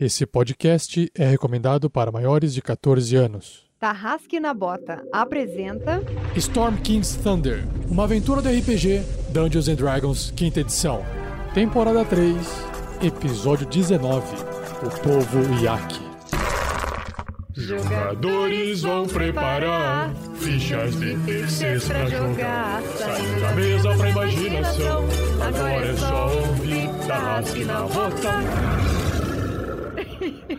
Esse podcast é recomendado para maiores de 14 anos. Tarrasque na Bota apresenta Storm King's Thunder, uma aventura do RPG Dungeons and Dragons, quinta edição. Temporada 3, episódio 19. O povo Yaki. Jogadores vão preparar fichas difíceis pra jogar. Saindo da mesa pra imaginação. Agora é só ouvir Tarrasque na Bota.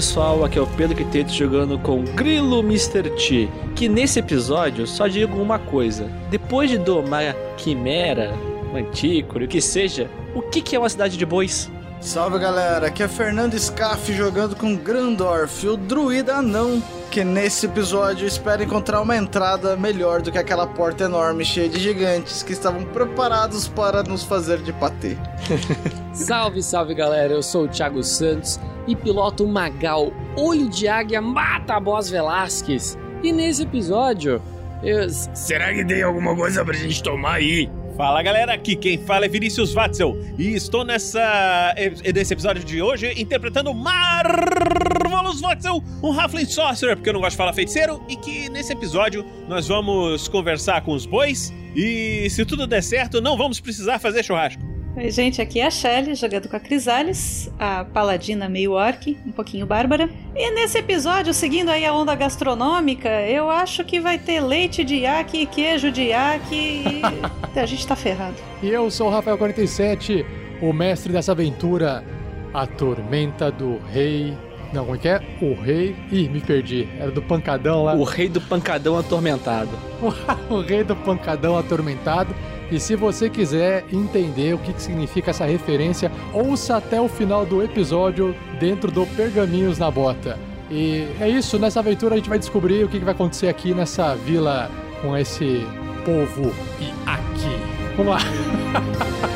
Pessoal, aqui é o Pedro Quiteto jogando com Grilo Mr. T. Que nesse episódio só digo uma coisa: depois de domar a Quimera, Mantícore, o que seja, o que que é uma cidade de bois? Salve galera, aqui é Fernando Scaff jogando com Grandorf, o druida anão, que nesse episódio espera encontrar uma entrada melhor do que aquela porta enorme cheia de gigantes que estavam preparados para nos fazer de patê. Salve, salve galera, eu sou o Thiago Santos e piloto Magal, olho de águia mata a Boss Velasquez. E nesse episódio, eu... Será que tem alguma coisa pra gente tomar aí? Fala galera, aqui quem fala é Vinícius Watzel e estou nessa nesse episódio de hoje interpretando Marvelous Watzel, um Halfling Sorcerer, porque eu não gosto de falar feiticeiro, e que nesse episódio nós vamos conversar com os bois e se tudo der certo, não vamos precisar fazer churrasco. Oi, gente, aqui é a Shelly, jogando com a Crisales, a paladina meio orc, um pouquinho bárbara. E nesse episódio, seguindo aí a onda gastronômica, eu acho que vai ter leite de iaque, queijo de iaque e a gente tá ferrado. E eu sou o Rafael47, o mestre dessa aventura, a Tormenta do Rei. Não, como é que é? O Rei. Ih, me perdi. Era do Pancadão lá. O rei do pancadão atormentado. o Rei do Pancadão Atormentado. E se você quiser entender o que que significa essa referência, ouça até o final do episódio dentro do Pergaminhos na Bota. E é isso, nessa aventura a gente vai descobrir o que que vai acontecer aqui nessa vila com esse povo e aqui. Vamos lá.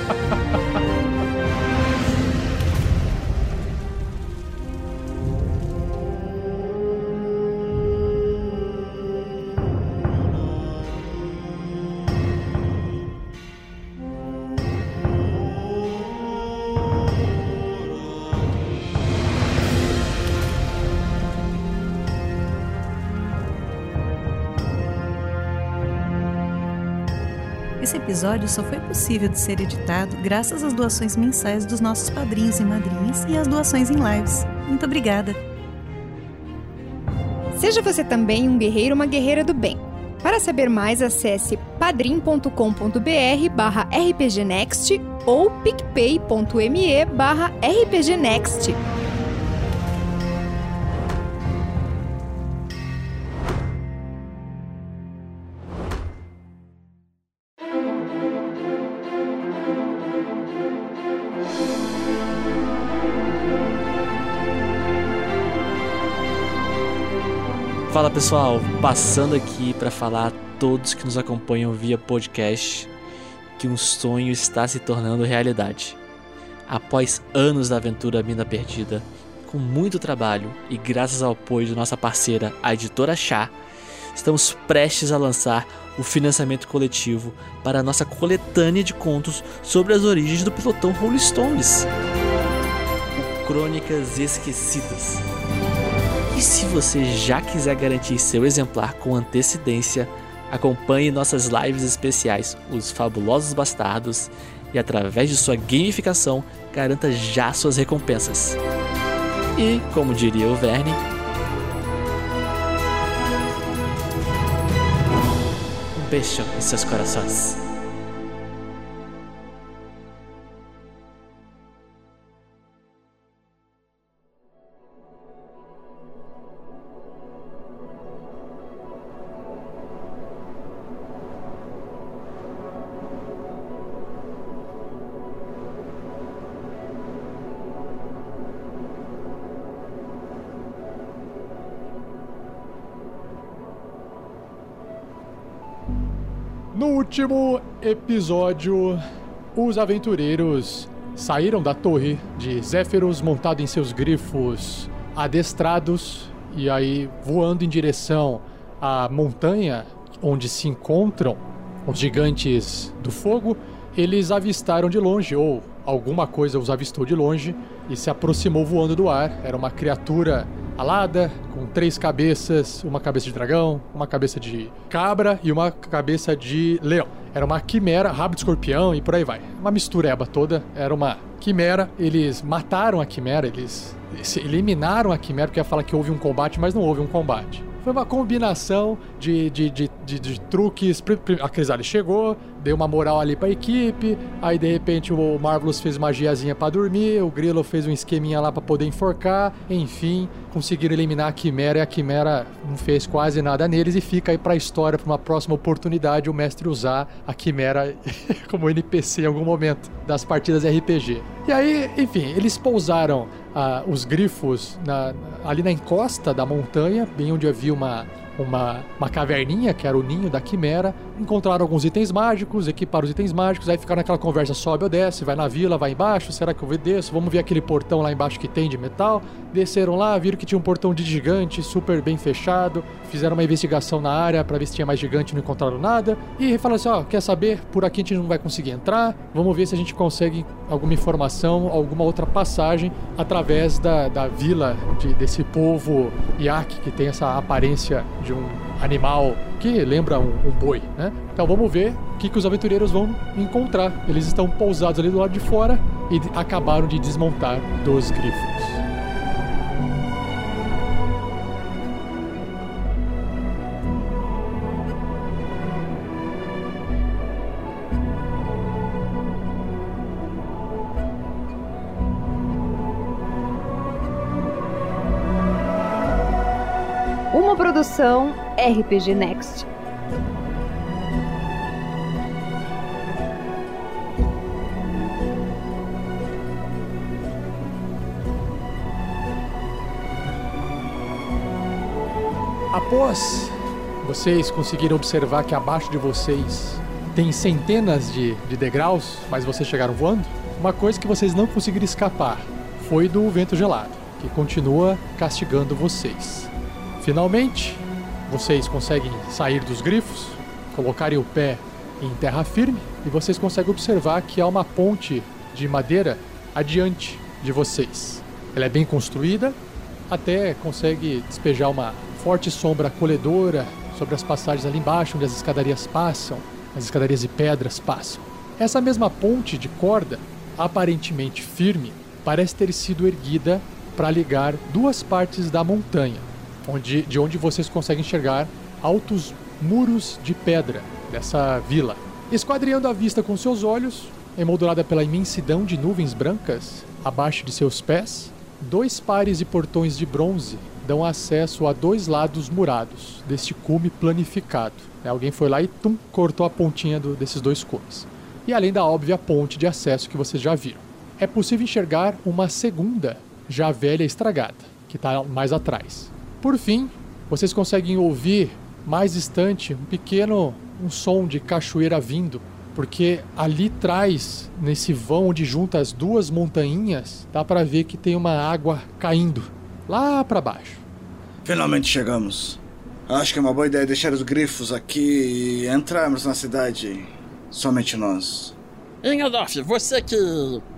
episódio só foi possível de ser editado graças às doações mensais dos nossos padrinhos e madrinhas e às doações em lives. Muito obrigada! Seja você também um guerreiro ou uma guerreira do bem. Para saber mais, acesse padrim.com.br barra rpgnext ou picpay.me barra rpgnext. Pessoal, passando aqui para falar a todos que nos acompanham via podcast que um sonho está se tornando realidade. Após anos da aventura Mina Perdida, com muito trabalho e graças ao apoio de nossa parceira, a editora Chá, estamos prestes a lançar o financiamento coletivo para a nossa coletânea de contos sobre as origens do pelotão Rolling Stones. Crônicas Esquecidas. E se você já quiser garantir seu exemplar com antecedência, acompanhe nossas lives especiais, Os Fabulosos Bastardos, e através de sua gamificação, garanta já suas recompensas. E, como diria o Verne, um beijo em seus corações. Último episódio, os aventureiros saíram da torre de Zéfiros montado em seus grifos adestrados e aí voando em direção à montanha onde se encontram os gigantes do fogo, eles avistaram de longe, ou alguma coisa os avistou de longe, e se aproximou voando do ar. Era uma criatura alada, com três cabeças, uma cabeça de dragão, uma cabeça de cabra e uma cabeça de leão. Era uma quimera, rabo de escorpião e por aí vai. Uma mistureba toda. Era uma quimera. Eles mataram a quimera, eles, eliminaram a quimera, porque ia falar que houve um combate, mas não houve um combate. Foi uma combinação de, de, de, de, truques. A Crisale chegou, deu uma moral ali pra equipe. Aí de repente o Marvelous fez magiazinha para dormir. O Grilo fez um esqueminha lá para poder enforcar. Enfim, conseguiram eliminar a Quimera e a Quimera não fez quase nada neles. E fica aí pra história, pra uma próxima oportunidade, o mestre usar a Quimera como NPC em algum momento das partidas RPG. E aí, enfim, eles pousaram uh, os grifos na, ali na encosta da montanha, bem onde havia uma uma, uma caverninha, que era o ninho da quimera, encontraram alguns itens mágicos, equiparam os itens mágicos, aí ficaram naquela conversa, sobe ou desce, vai na vila, vai embaixo, será que eu desço? Vamos ver aquele portão lá embaixo que tem de metal. Desceram lá, viram que tinha um portão de gigante, super bem fechado, fizeram uma investigação na área para ver se tinha mais gigante, não encontraram nada, e falaram assim, ó, oh, quer saber, por aqui a gente não vai conseguir entrar, vamos ver se a gente consegue alguma informação, alguma outra passagem através da, da vila de, desse povo Yak, que tem essa aparência de um animal que lembra um, um boi, né? Então vamos ver o que, que os aventureiros vão encontrar. Eles estão pousados ali do lado de fora e acabaram de desmontar dos grifos. Uma produção RPG Next. Após vocês conseguiram observar que abaixo de vocês tem centenas de, de degraus, mas vocês chegaram voando, uma coisa que vocês não conseguiram escapar foi do vento gelado, que continua castigando vocês. Finalmente, vocês conseguem sair dos grifos, colocarem o pé em terra firme e vocês conseguem observar que há uma ponte de madeira adiante de vocês. Ela é bem construída, até consegue despejar uma forte sombra acolhedora sobre as passagens ali embaixo, onde as escadarias passam, as escadarias de pedras passam. Essa mesma ponte de corda, aparentemente firme, parece ter sido erguida para ligar duas partes da montanha onde, de onde vocês conseguem enxergar altos muros de pedra dessa vila. Esquadreando a vista com seus olhos, emoldurada pela imensidão de nuvens brancas abaixo de seus pés, dois pares de portões de bronze dão acesso a dois lados murados deste cume planificado. É, alguém foi lá e tum, cortou a pontinha do, desses dois cumes. E além da óbvia ponte de acesso que vocês já viram. É possível enxergar uma segunda, já velha e estragada, que está mais atrás. Por fim, vocês conseguem ouvir mais distante um pequeno um som de cachoeira vindo, porque ali atrás, nesse vão onde junta as duas montanhas, dá para ver que tem uma água caindo lá para baixo. Finalmente chegamos. Acho que é uma boa ideia deixar os grifos aqui e entrarmos na cidade. Somente nós. Engeldorf, você que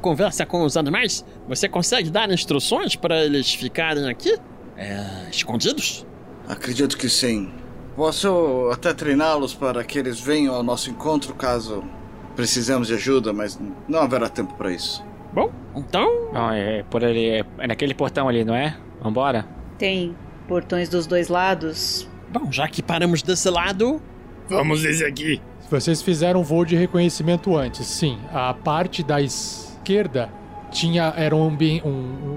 conversa com os animais, você consegue dar instruções para eles ficarem aqui? É, escondidos? Acredito que sim. Posso até treiná-los para que eles venham ao nosso encontro caso precisemos de ajuda, mas não haverá tempo para isso. Bom, então. Não, é por ali, é, é naquele portão ali, não é? Vambora? Tem portões dos dois lados. Bom, já que paramos desse lado, vamos desse aqui. Vocês fizeram um voo de reconhecimento antes, sim. A parte da esquerda tinha era um, um,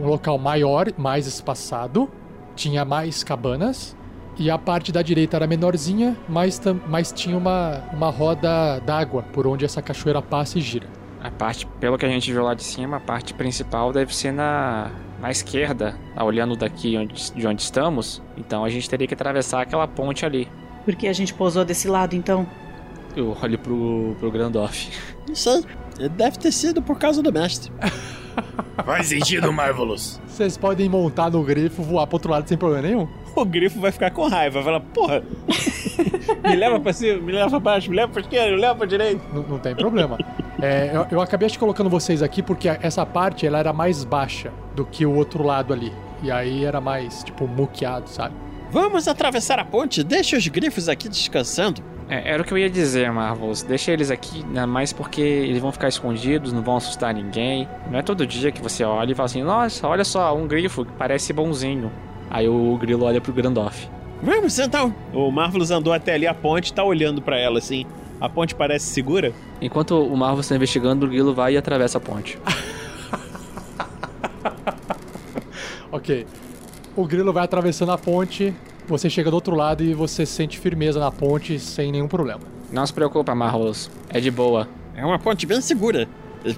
um local maior, mais espaçado tinha mais cabanas e a parte da direita era menorzinha, mas, mas tinha uma, uma roda d'água por onde essa cachoeira passa e gira. A parte, pelo que a gente viu lá de cima, a parte principal deve ser na, na esquerda, tá olhando daqui onde, de onde estamos. Então a gente teria que atravessar aquela ponte ali. Porque a gente pousou desse lado, então? Eu olho pro, pro Grandorf. Não sei. Deve ter sido por causa do mestre. Faz sentido, Marvelous. Vocês podem montar no grifo, voar pro outro lado sem problema nenhum. O grifo vai ficar com raiva, vai falar, porra, me leva pra cima, me leva pra baixo, me leva pra esquerda, me leva pra direita. Não, não tem problema. É, eu, eu acabei te colocando vocês aqui porque essa parte ela era mais baixa do que o outro lado ali. E aí era mais, tipo, muqueado, sabe? Vamos atravessar a ponte, deixa os grifos aqui descansando. É, era o que eu ia dizer, Marvels. Deixa eles aqui, né, mais porque eles vão ficar escondidos, não vão assustar ninguém. Não é todo dia que você olha e fala assim: Nossa, olha só, um grifo que parece bonzinho. Aí o grilo olha pro Grandorf. Vamos então. O Marvelous andou até ali a ponte, tá olhando pra ela assim. A ponte parece segura? Enquanto o Marvel está investigando, o grilo vai e atravessa a ponte. Ok. O grilo vai atravessando a ponte, você chega do outro lado e você sente firmeza na ponte sem nenhum problema. Não se preocupa, Marvels. É de boa. É uma ponte bem segura.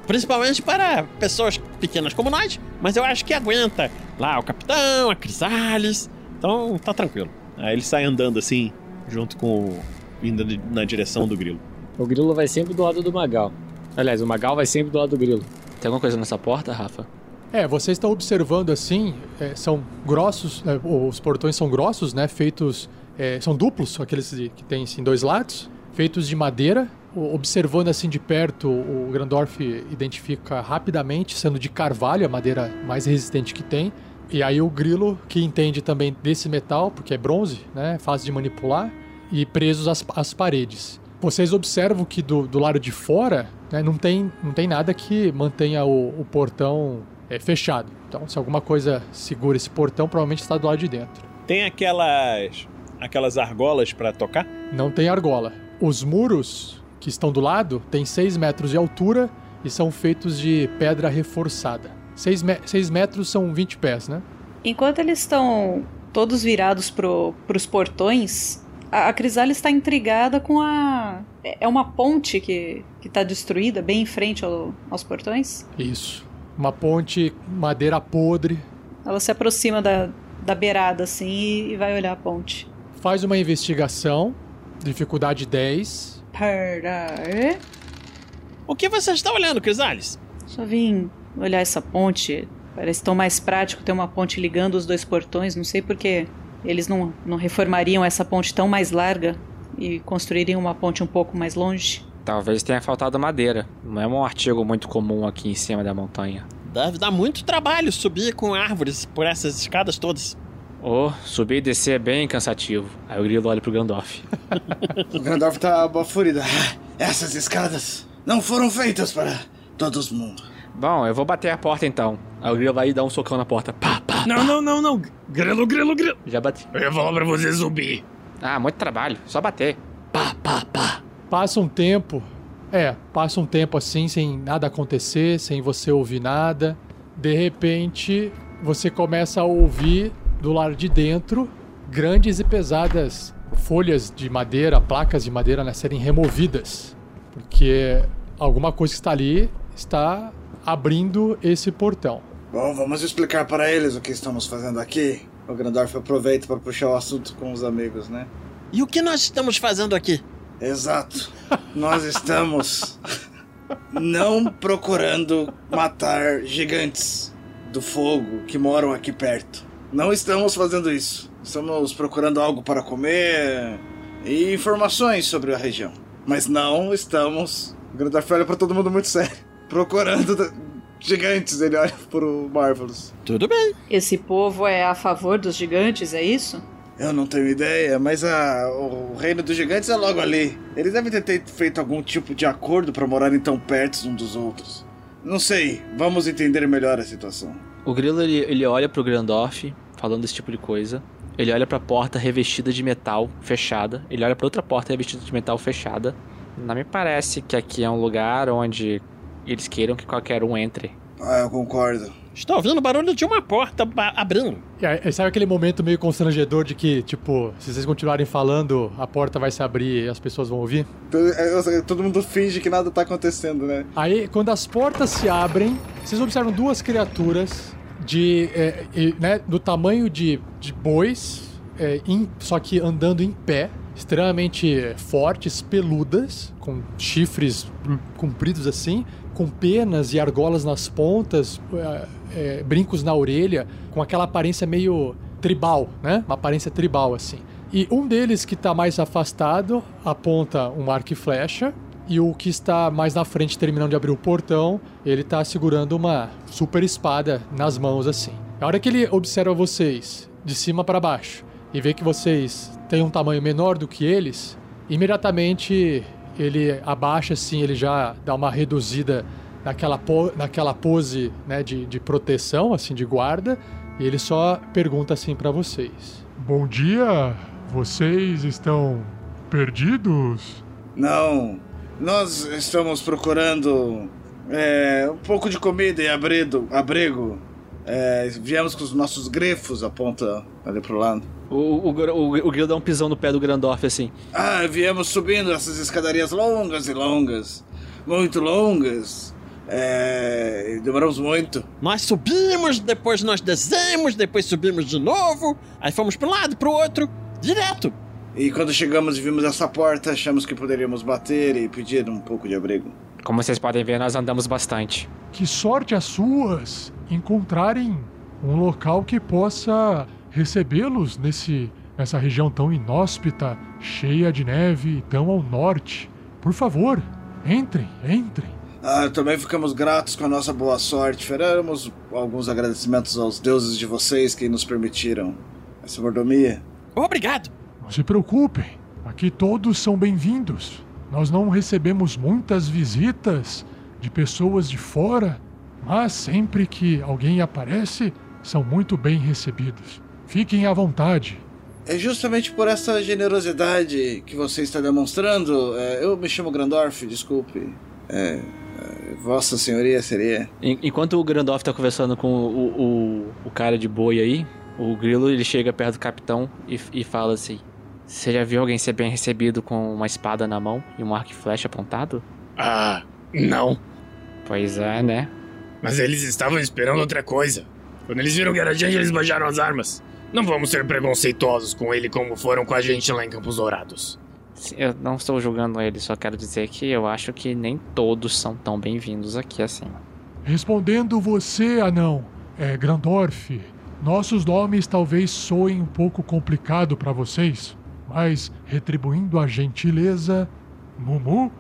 Principalmente para pessoas pequenas como nós. Mas eu acho que aguenta. Lá o capitão, a Crisales. Então tá tranquilo. Aí ele sai andando assim, junto com o. indo na direção do grilo. O grilo vai sempre do lado do Magal. Aliás, o Magal vai sempre do lado do grilo. Tem alguma coisa nessa porta, Rafa? É, vocês estão observando assim, é, são grossos, é, os portões são grossos, né? Feitos, é, são duplos, aqueles que tem assim dois lados, feitos de madeira. O- Observando assim de perto, o Grandorf identifica rapidamente, sendo de carvalho, a madeira mais resistente que tem. E aí o grilo, que entende também desse metal, porque é bronze, né? Fácil de manipular, e presos às, às paredes. Vocês observam que do, do lado de fora né, não, tem, não tem nada que mantenha o, o portão é, fechado. Então, se alguma coisa segura esse portão, provavelmente está do lado de dentro. Tem aquelas. aquelas argolas pra tocar? Não tem argola. Os muros que estão do lado têm 6 metros de altura e são feitos de pedra reforçada. 6 metros são 20 pés, né? Enquanto eles estão todos virados pro, pros portões, a, a está intrigada com a. É é uma ponte que, que tá destruída bem em frente ao- aos portões. Isso. Uma ponte, madeira podre. Ela se aproxima da, da beirada assim e, e vai olhar a ponte. Faz uma investigação. Dificuldade 10. Pera. O que você está olhando, Crisales? Só vim olhar essa ponte. Parece tão mais prático ter uma ponte ligando os dois portões. Não sei por que eles não, não reformariam essa ponte tão mais larga e construiriam uma ponte um pouco mais longe. Talvez tenha faltado madeira. Não é um artigo muito comum aqui em cima da montanha. Deve dar muito trabalho subir com árvores por essas escadas todas. Oh, subir e descer é bem cansativo. Aí o grilo olha pro Grandorf. O Grandorf tá bafurido. Ah, Essas escadas não foram feitas para todo mundo. Bom, eu vou bater a porta então. Aí o grilo vai dar um socão na porta. Pá, pá. Não, não, não, não. Grilo, grilo, grilo. Já bati. Eu ia falar pra você subir. Ah, muito trabalho. Só bater. Pá, pá, pá. Passa um tempo. É, passa um tempo assim, sem nada acontecer, sem você ouvir nada. De repente, você começa a ouvir do lado de dentro grandes e pesadas folhas de madeira, placas de madeira né, serem removidas. Porque alguma coisa que está ali está abrindo esse portão. Bom, vamos explicar para eles o que estamos fazendo aqui. O Grandorf aproveita para puxar o assunto com os amigos, né? E o que nós estamos fazendo aqui? Exato. Nós estamos não procurando matar gigantes do fogo que moram aqui perto. Não estamos fazendo isso. Estamos procurando algo para comer e informações sobre a região. Mas não estamos. O Grandorf olha para todo mundo muito sério. Procurando gigantes. Ele olha pro Marvelous. Tudo bem. Esse povo é a favor dos gigantes, é isso? Eu não tenho ideia, mas a, o reino dos gigantes é logo ali. Eles devem ter te- feito algum tipo de acordo para morarem tão perto uns dos outros. Não sei, vamos entender melhor a situação. O grilo ele, ele olha pro Grandorf, falando esse tipo de coisa. Ele olha pra porta revestida de metal fechada. Ele olha pra outra porta revestida de metal fechada. Não me parece que aqui é um lugar onde eles queiram que qualquer um entre. Ah, eu concordo. Estou ouvindo o barulho de uma porta abrindo. E aí, sabe aquele momento meio constrangedor de que, tipo, se vocês continuarem falando, a porta vai se abrir e as pessoas vão ouvir? Então, é, Todo mundo finge que nada tá acontecendo, né? Aí, quando as portas se abrem, vocês observam duas criaturas de, é, e, né, do tamanho de, de bois, é, em- só que andando em pé. extremamente fortes, peludas, com chifres compridos assim, com penas e argolas nas pontas, é, é, brincos na orelha, com aquela aparência meio tribal, né? Uma aparência tribal assim. E um deles que está mais afastado aponta um arco e flecha. E o que está mais na frente, terminando de abrir o portão, ele está segurando uma super espada nas mãos assim. A hora que ele observa vocês de cima para baixo e vê que vocês têm um tamanho menor do que eles, imediatamente ele abaixa assim, ele já dá uma reduzida naquela, po naquela pose né, de, de proteção, assim, de guarda, e ele só pergunta assim para vocês: Bom dia, vocês estão perdidos? Não, nós estamos procurando é, um pouco de comida e abrigo. abrigo. É, viemos com os nossos grifos, aponta ali pro lado. O, o, o, o Grilo dá um pisão no pé do Grandorf assim. Ah, viemos subindo essas escadarias longas e longas. Muito longas. É, demoramos muito. Nós subimos, depois nós descemos, depois subimos de novo, aí fomos para um lado, para o outro, direto. E quando chegamos e vimos essa porta, achamos que poderíamos bater e pedir um pouco de abrigo. Como vocês podem ver, nós andamos bastante. Que sorte as suas encontrarem um local que possa recebê-los nesse nessa região tão inóspita, cheia de neve e tão ao norte. Por favor, entrem, entrem. Ah, também ficamos gratos com a nossa boa sorte. Faremos alguns agradecimentos aos deuses de vocês que nos permitiram essa mordomia. Obrigado. Não se preocupem, aqui todos são bem-vindos. Nós não recebemos muitas visitas de pessoas de fora, mas sempre que alguém aparece, são muito bem recebidos. Fiquem à vontade. É justamente por essa generosidade que você está demonstrando. É, eu me chamo Grandorf, desculpe. É, é, Vossa Senhoria seria. Enquanto o Grandorf está conversando com o, o, o, cara de boi aí, o Grilo ele chega perto do capitão e, e fala assim: Você já viu alguém ser bem recebido com uma espada na mão e um arco e flecha apontado? Ah, não. Pois é, né? Mas eles estavam esperando outra coisa. Quando eles viram que era gente, eles baixaram as armas. Não vamos ser preconceituosos com ele como foram com a gente lá em Campos Dourados. Eu não estou julgando ele, só quero dizer que eu acho que nem todos são tão bem-vindos aqui assim. Respondendo você, anão, é Grandorf. Nossos nomes talvez soem um pouco complicado para vocês, mas retribuindo a gentileza, Mumu,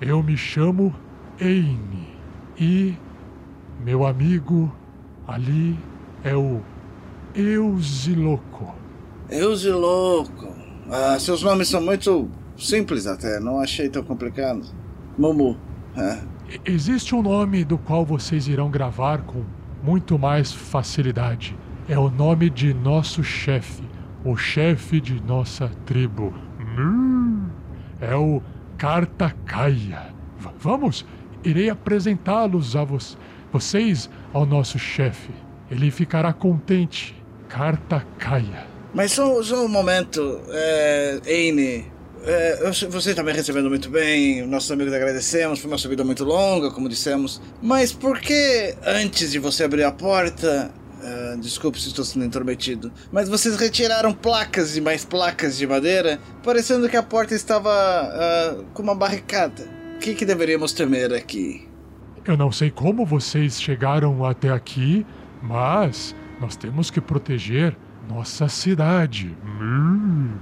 eu me chamo Eine e meu amigo ali é o Eusiloco. Eusiloco. Ah, seus nomes são muito simples até, não achei tão complicado. Mumu. Existe um nome do qual vocês irão gravar com muito mais facilidade. É o nome de nosso chefe, o chefe de nossa tribo. É o Cartacaia. Vamos, irei apresentá-los a vo vocês ao nosso chefe. Ele ficará contente carta caia. Mas só, só um momento, é, Eine. É, você está me recebendo muito bem, nossos amigos agradecemos, foi uma subida muito longa, como dissemos. Mas por que antes de você abrir a porta. Uh, desculpe se estou sendo intrometido, mas vocês retiraram placas e mais placas de madeira, parecendo que a porta estava uh, com uma barricada. O que, que deveríamos temer aqui? Eu não sei como vocês chegaram até aqui, mas nós temos que proteger nossa cidade. Hum,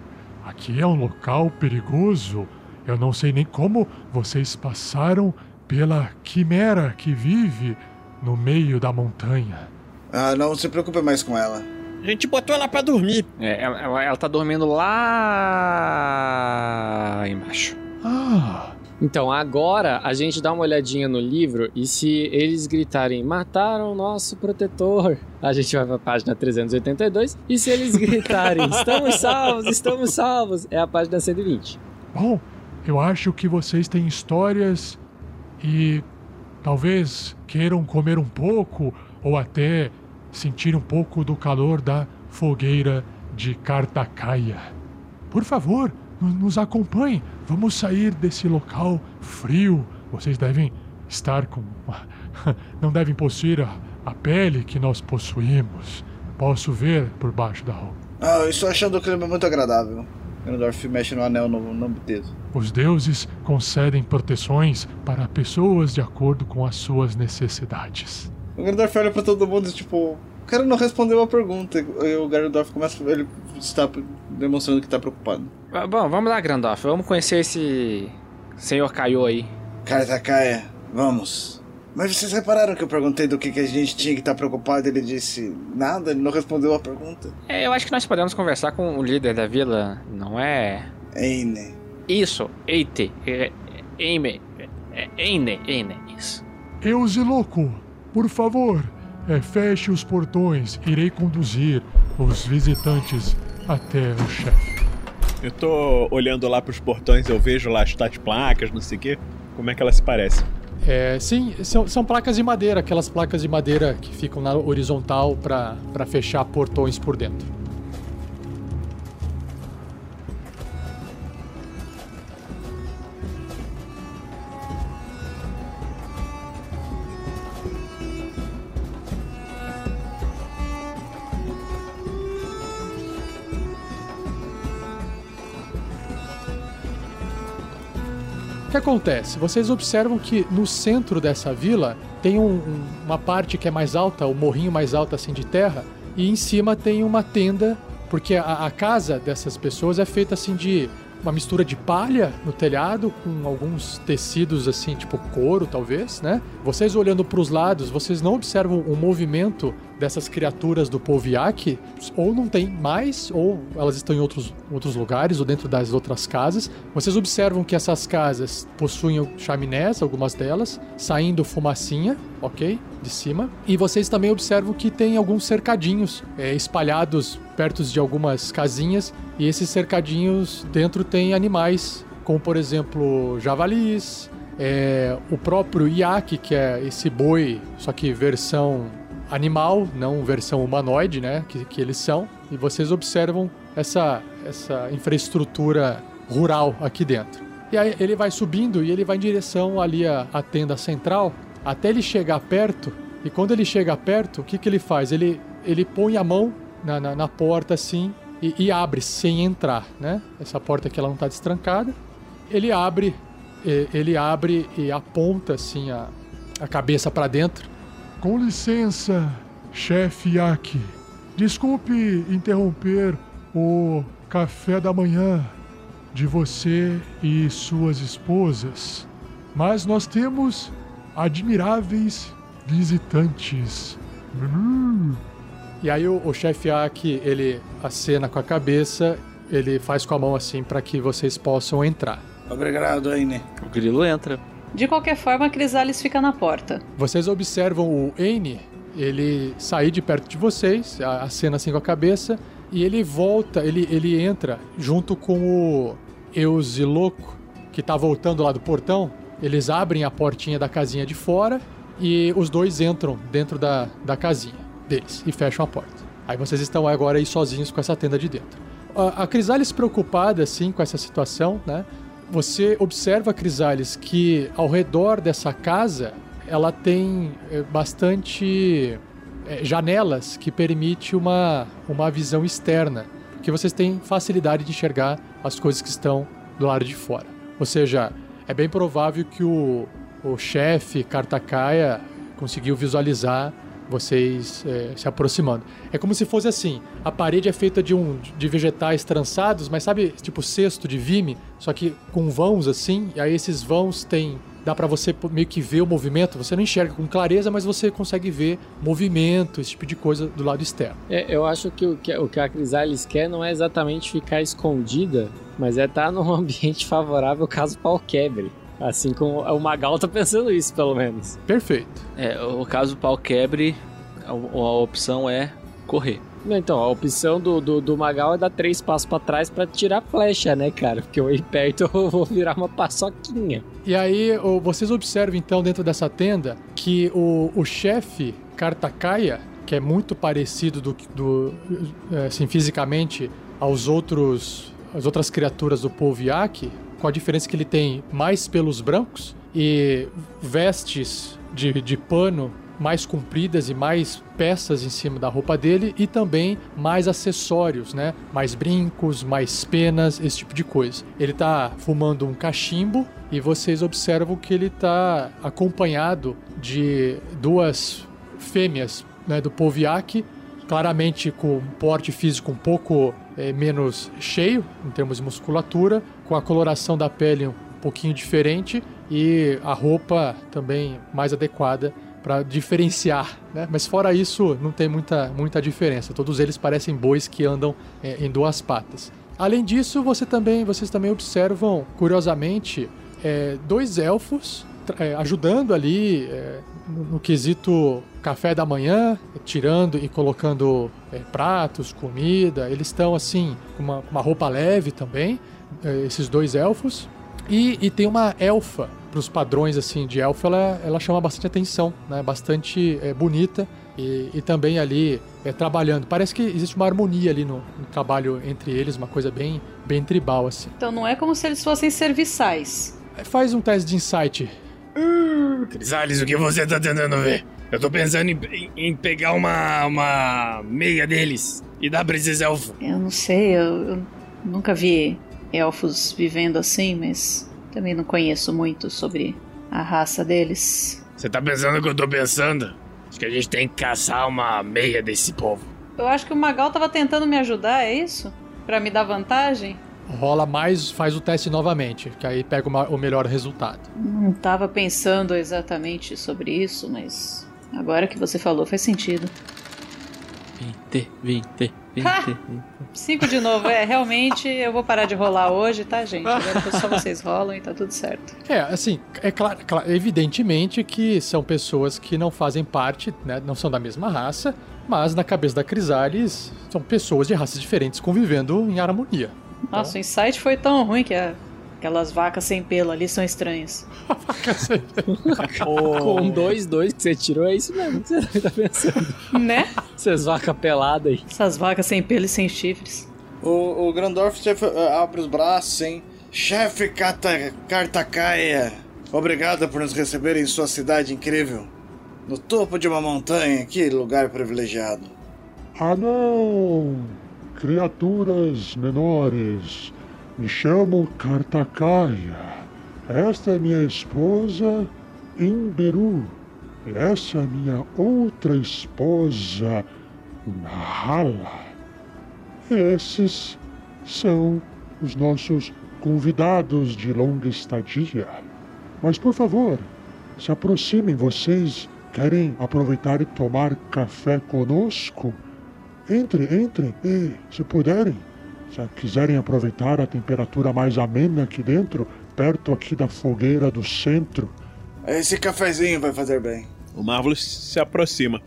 aqui é um local perigoso. Eu não sei nem como vocês passaram pela quimera que vive no meio da montanha. Ah, não se preocupe mais com ela. A gente botou ela para dormir. É, ela, ela tá dormindo lá embaixo. Ah. Então, agora a gente dá uma olhadinha no livro e se eles gritarem mataram o nosso protetor, a gente vai pra página 382. E se eles gritarem estamos salvos, estamos salvos, é a página 120. Bom, eu acho que vocês têm histórias e talvez queiram comer um pouco ou até sentir um pouco do calor da fogueira de Cartacaia. Por favor, nos acompanhe. Vamos sair desse local frio. Vocês devem estar com. Não devem possuir a, a pele que nós possuímos. Posso ver por baixo da roupa. Ah, eu estou achando o clima muito agradável. Ganondorf mexe no anel no, no dedo. Os deuses concedem proteções para pessoas de acordo com as suas necessidades. O Ganondorf olha pra todo mundo, tipo, o cara não respondeu a pergunta. E o Ganondorf começa, ele está demonstrando que tá preocupado. Bom, vamos lá, Grandoff. Vamos conhecer esse senhor Kaiô aí. Karatakaia, vamos. Mas vocês repararam que eu perguntei do que, que a gente tinha que estar preocupado? Ele disse nada, ele não respondeu a pergunta. É, eu acho que nós podemos conversar com o líder da vila, não é? Eine. Isso, Eite. é, Eime. é, Eine, Eine, isso. Eusiloco, por favor, é, feche os portões. Irei conduzir os visitantes até o chefe. Eu tô olhando lá pros portões, eu vejo lá as tais placas, não sei o quê. Como é que elas se parecem? É, sim, são, são placas de madeira, aquelas placas de madeira que ficam na horizontal para fechar portões por dentro. Acontece? Vocês observam que no centro dessa vila tem um- um- uma parte que é mais alta, o morrinho mais alto assim de terra, e em cima tem uma tenda, porque a, a casa dessas pessoas é feita assim de uma mistura de palha no telhado com alguns tecidos assim, tipo couro talvez, né? Vocês olhando para os lados, vocês não observam o movimento dessas criaturas do Poviak, ou não tem mais, ou elas estão em outros, outros lugares, ou dentro das outras casas. Vocês observam que essas casas possuem chaminés, algumas delas, saindo fumacinha, ok? De cima. E vocês também observam que tem alguns cercadinhos é, espalhados perto de algumas casinhas, e esses cercadinhos dentro tem animais, como por exemplo javalis, é, o próprio iaque, que é esse boi, só que versão animal, não versão humanoide, né? Que, que eles são. E vocês observam essa, essa infraestrutura rural aqui dentro. E aí ele vai subindo e ele vai em direção ali à, à tenda central, até ele chegar perto. E quando ele chega perto, o que, que ele faz? Ele, ele põe a mão na, na, na porta assim e, e abre sem entrar, né? Essa porta aqui ela não está destrancada. Ele abre, ele abre e aponta assim a, a cabeça para dentro. Com licença, chefe Yaki. Desculpe interromper o café da manhã de você e suas esposas, mas nós temos admiráveis visitantes. Hum, E aí o, o chefe Aki, ele acena com a cabeça, ele faz com a mão assim para que vocês possam entrar. Obrigado, Eine. O grilo entra. De qualquer forma, a Crisalis fica na porta. Vocês observam o Aine, ele sair de perto de vocês, a- acena assim com a cabeça, e ele volta, ele, ele entra junto com o Eusiloco, que tá voltando lá do portão. Eles abrem a portinha da casinha de fora e os dois entram dentro da, da casinha deles e fecham a porta. Aí vocês estão agora aí sozinhos com essa tenda de dentro. A, a Crisalis preocupada assim com essa situação, né? Você observa, Crisalis, que ao redor dessa casa ela tem eh, bastante eh, janelas que permite uma, uma visão externa, que vocês têm facilidade de enxergar as coisas que estão do lado de fora. Ou seja, é bem provável que o, o chefe Kartakaia conseguiu visualizar vocês eh, se aproximando. É como se fosse assim: a parede é feita de um de vegetais trançados, mas sabe, tipo cesto de vime, só que com vãos assim. E aí esses vãos têm dá pra você meio que ver o movimento. Você não enxerga com clareza, mas você consegue ver movimento, esse tipo de coisa do lado externo. É, eu acho que o, que o que a Crisalis quer não é exatamente ficar escondida, mas é estar num ambiente favorável caso o pau quebre. Assim como o Magal tá pensando isso, pelo menos. Perfeito. É, o caso o pau quebre, a, a opção é correr. Então, a opção do, do, do Magal é dar três passos pra trás pra tirar a flecha, né, cara? Porque eu ir perto eu vou virar uma paçoquinha. E aí, vocês observam então dentro dessa tenda que o, o chefe Kartakaia, que é muito parecido do, do eh, assim, fisicamente aos outros as outras criaturas do povo Yaki, com a diferença que ele tem mais pelos brancos e vestes de, de pano mais compridas e mais peças em cima da roupa dele e também mais acessórios, né? Mais brincos, mais penas, esse tipo de coisa. Ele tá fumando um cachimbo e vocês observam que ele tá acompanhado de duas fêmeas né, do Poviak, claramente com um porte físico um pouco é, menos cheio em termos de musculatura, com a coloração da pele um pouquinho diferente e a roupa também mais adequada para diferenciar, né? Mas fora isso, não tem muita, muita diferença. Todos eles parecem bois que andam é, em duas patas. Além disso, você também, vocês também observam, curiosamente, é, dois elfos é, ajudando ali é, no, no, quesito café da manhã, tirando e colocando é, pratos, comida. Eles estão assim com uma, uma roupa leve também, esses dois elfos. E, e tem uma elfa para os padrões assim de elfo, ela, ela chama bastante atenção, né? Bastante é, bonita e, e, também ali é, trabalhando. Parece que existe uma harmonia ali no, no, trabalho entre eles, uma coisa bem, bem tribal assim. Então não é como se eles fossem serviçais. Faz um teste de insight. Uh, Crisales, o que você tá tentando ver? Eu tô pensando em, em, em, pegar uma, uma meia deles e dar pra esses elfos. Eu não sei, eu, eu nunca vi elfos vivendo assim, mas também não conheço muito sobre a raça deles. Você tá pensando o que eu tô pensando? Acho que a gente tem que caçar uma meia desse povo. Eu acho que o Magal tava tentando me ajudar, é isso? Para me dar vantagem? Rola mais, faz o teste novamente, que aí pega uma, o melhor resultado. Não tava pensando exatamente sobre isso, mas agora que você falou faz sentido. 20, 20, 20. 5 de novo, é, realmente eu vou parar de rolar hoje, tá, gente? Agora só vocês rolam e tá tudo certo. É, assim, é claro, claro, evidentemente que são pessoas que não fazem parte, né, não são da mesma raça, mas na cabeça da Crisales são pessoas de raças diferentes convivendo em harmonia. Nossa, então... o insight foi tão ruim que a Aquelas vacas sem pelo ali são estranhas. Vaca sem pelo. Com dois, dois que você tirou, é isso mesmo que você tá pensando. Né? Essas vacas peladas aí. Essas vacas sem pelo e sem chifres. O, o Grandorf uh, abre os braços, hein? Chefe Kata, Kartakaia, obrigado por nos receber em sua cidade incrível. No topo de uma montanha, que lugar privilegiado. Ah não! Criaturas menores, me chamo Kartakaya. Esta é minha esposa, Imberu. E essa é minha outra esposa, Nahala. Esses são os nossos convidados de longa estadia. Mas por favor, se aproximem vocês. Querem aproveitar e tomar café conosco? Entre, entre e, se puderem, se quiserem aproveitar a temperatura mais amena aqui dentro, perto aqui da fogueira do centro. Esse cafezinho vai fazer bem. O Marvelous se aproxima.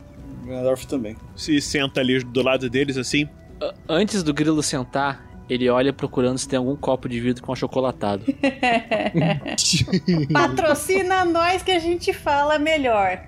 O Gandalf também. Se senta ali do lado deles assim. Antes do grilo sentar, ele olha procurando se tem algum copo de vidro com achocolatado. Patrocina nós que a gente fala melhor.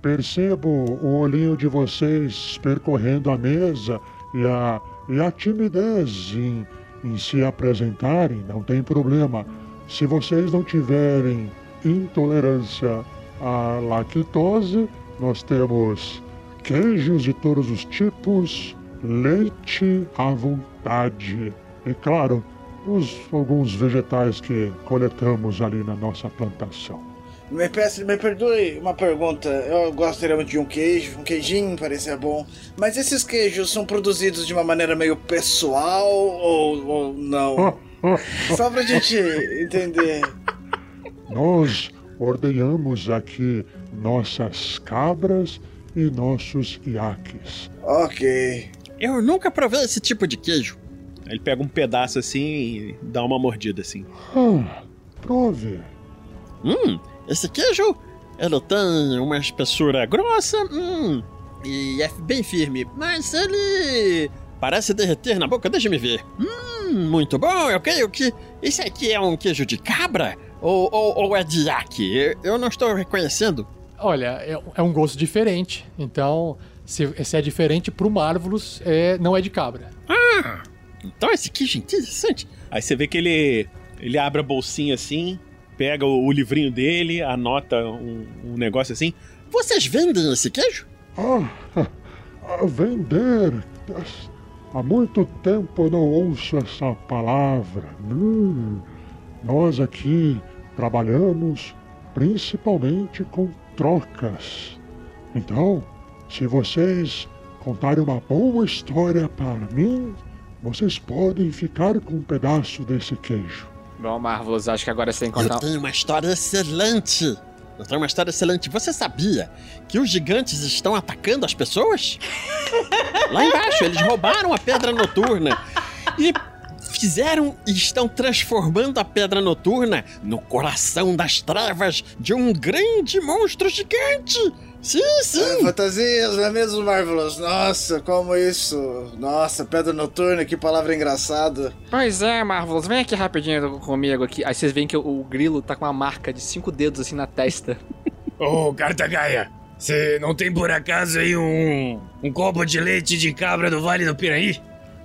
Percebo o olhinho de vocês percorrendo a mesa e a e a timidez em, em se apresentarem, não tem problema. Se vocês não tiverem intolerância à lactose, nós temos queijos de todos os tipos, leite à vontade. E claro, os, alguns vegetais que coletamos ali na nossa plantação. Me, peço, me perdoe uma pergunta. Eu gostaria muito de um queijo, um queijinho parecia bom. Mas esses queijos são produzidos de uma maneira meio pessoal ou, ou não? Só pra gente entender. Nós ordenhamos aqui nossas cabras e nossos iaques. Ok. Eu nunca provei esse tipo de queijo. Ele pega um pedaço assim e dá uma mordida assim. Ah, prove. Hum, esse queijo, ele tem uma espessura grossa, hum, e é bem firme, mas ele parece derreter na boca, deixa me ver. Hum, muito bom, eu creio que esse aqui é um queijo de cabra ou, ou, ou é de iaque? Eu não estou reconhecendo. Olha, é, é um gosto diferente, então se, se é diferente pro Marvelous, é, não é de cabra. Ah, então esse queijo é interessante. Aí você vê que ele, ele abre a bolsinha assim, pega o, o livrinho dele, anota um, um, negócio assim. Vocês vendem esse queijo? Ah, a vender. Há muito tempo eu não ouço essa palavra. Hum, nós aqui trabalhamos principalmente com trocas. Então, se vocês contarem uma boa história para mim, vocês podem ficar com um pedaço desse queijo. Bom, Marvelous, acho que agora você que Eu tenho uma história excelente. Eu tenho uma história excelente. Você sabia que os gigantes estão atacando as pessoas? Lá embaixo, eles roubaram a pedra noturna e fizeram e estão transformando a pedra noturna no coração das trevas de um grande monstro gigante. Sim, sim. Fantasias, não é mesmo, Marvelous? Nossa, como isso? Nossa, pedra noturna, que palavra engraçada. Pois é, Marvelous, vem aqui rapidinho comigo aqui. Aí vocês veem que o, o grilo tá com uma marca de cinco dedos assim na testa. Ô, Cartagaia, você não tem por acaso aí um, um copo de leite de cabra do Vale do Piraí?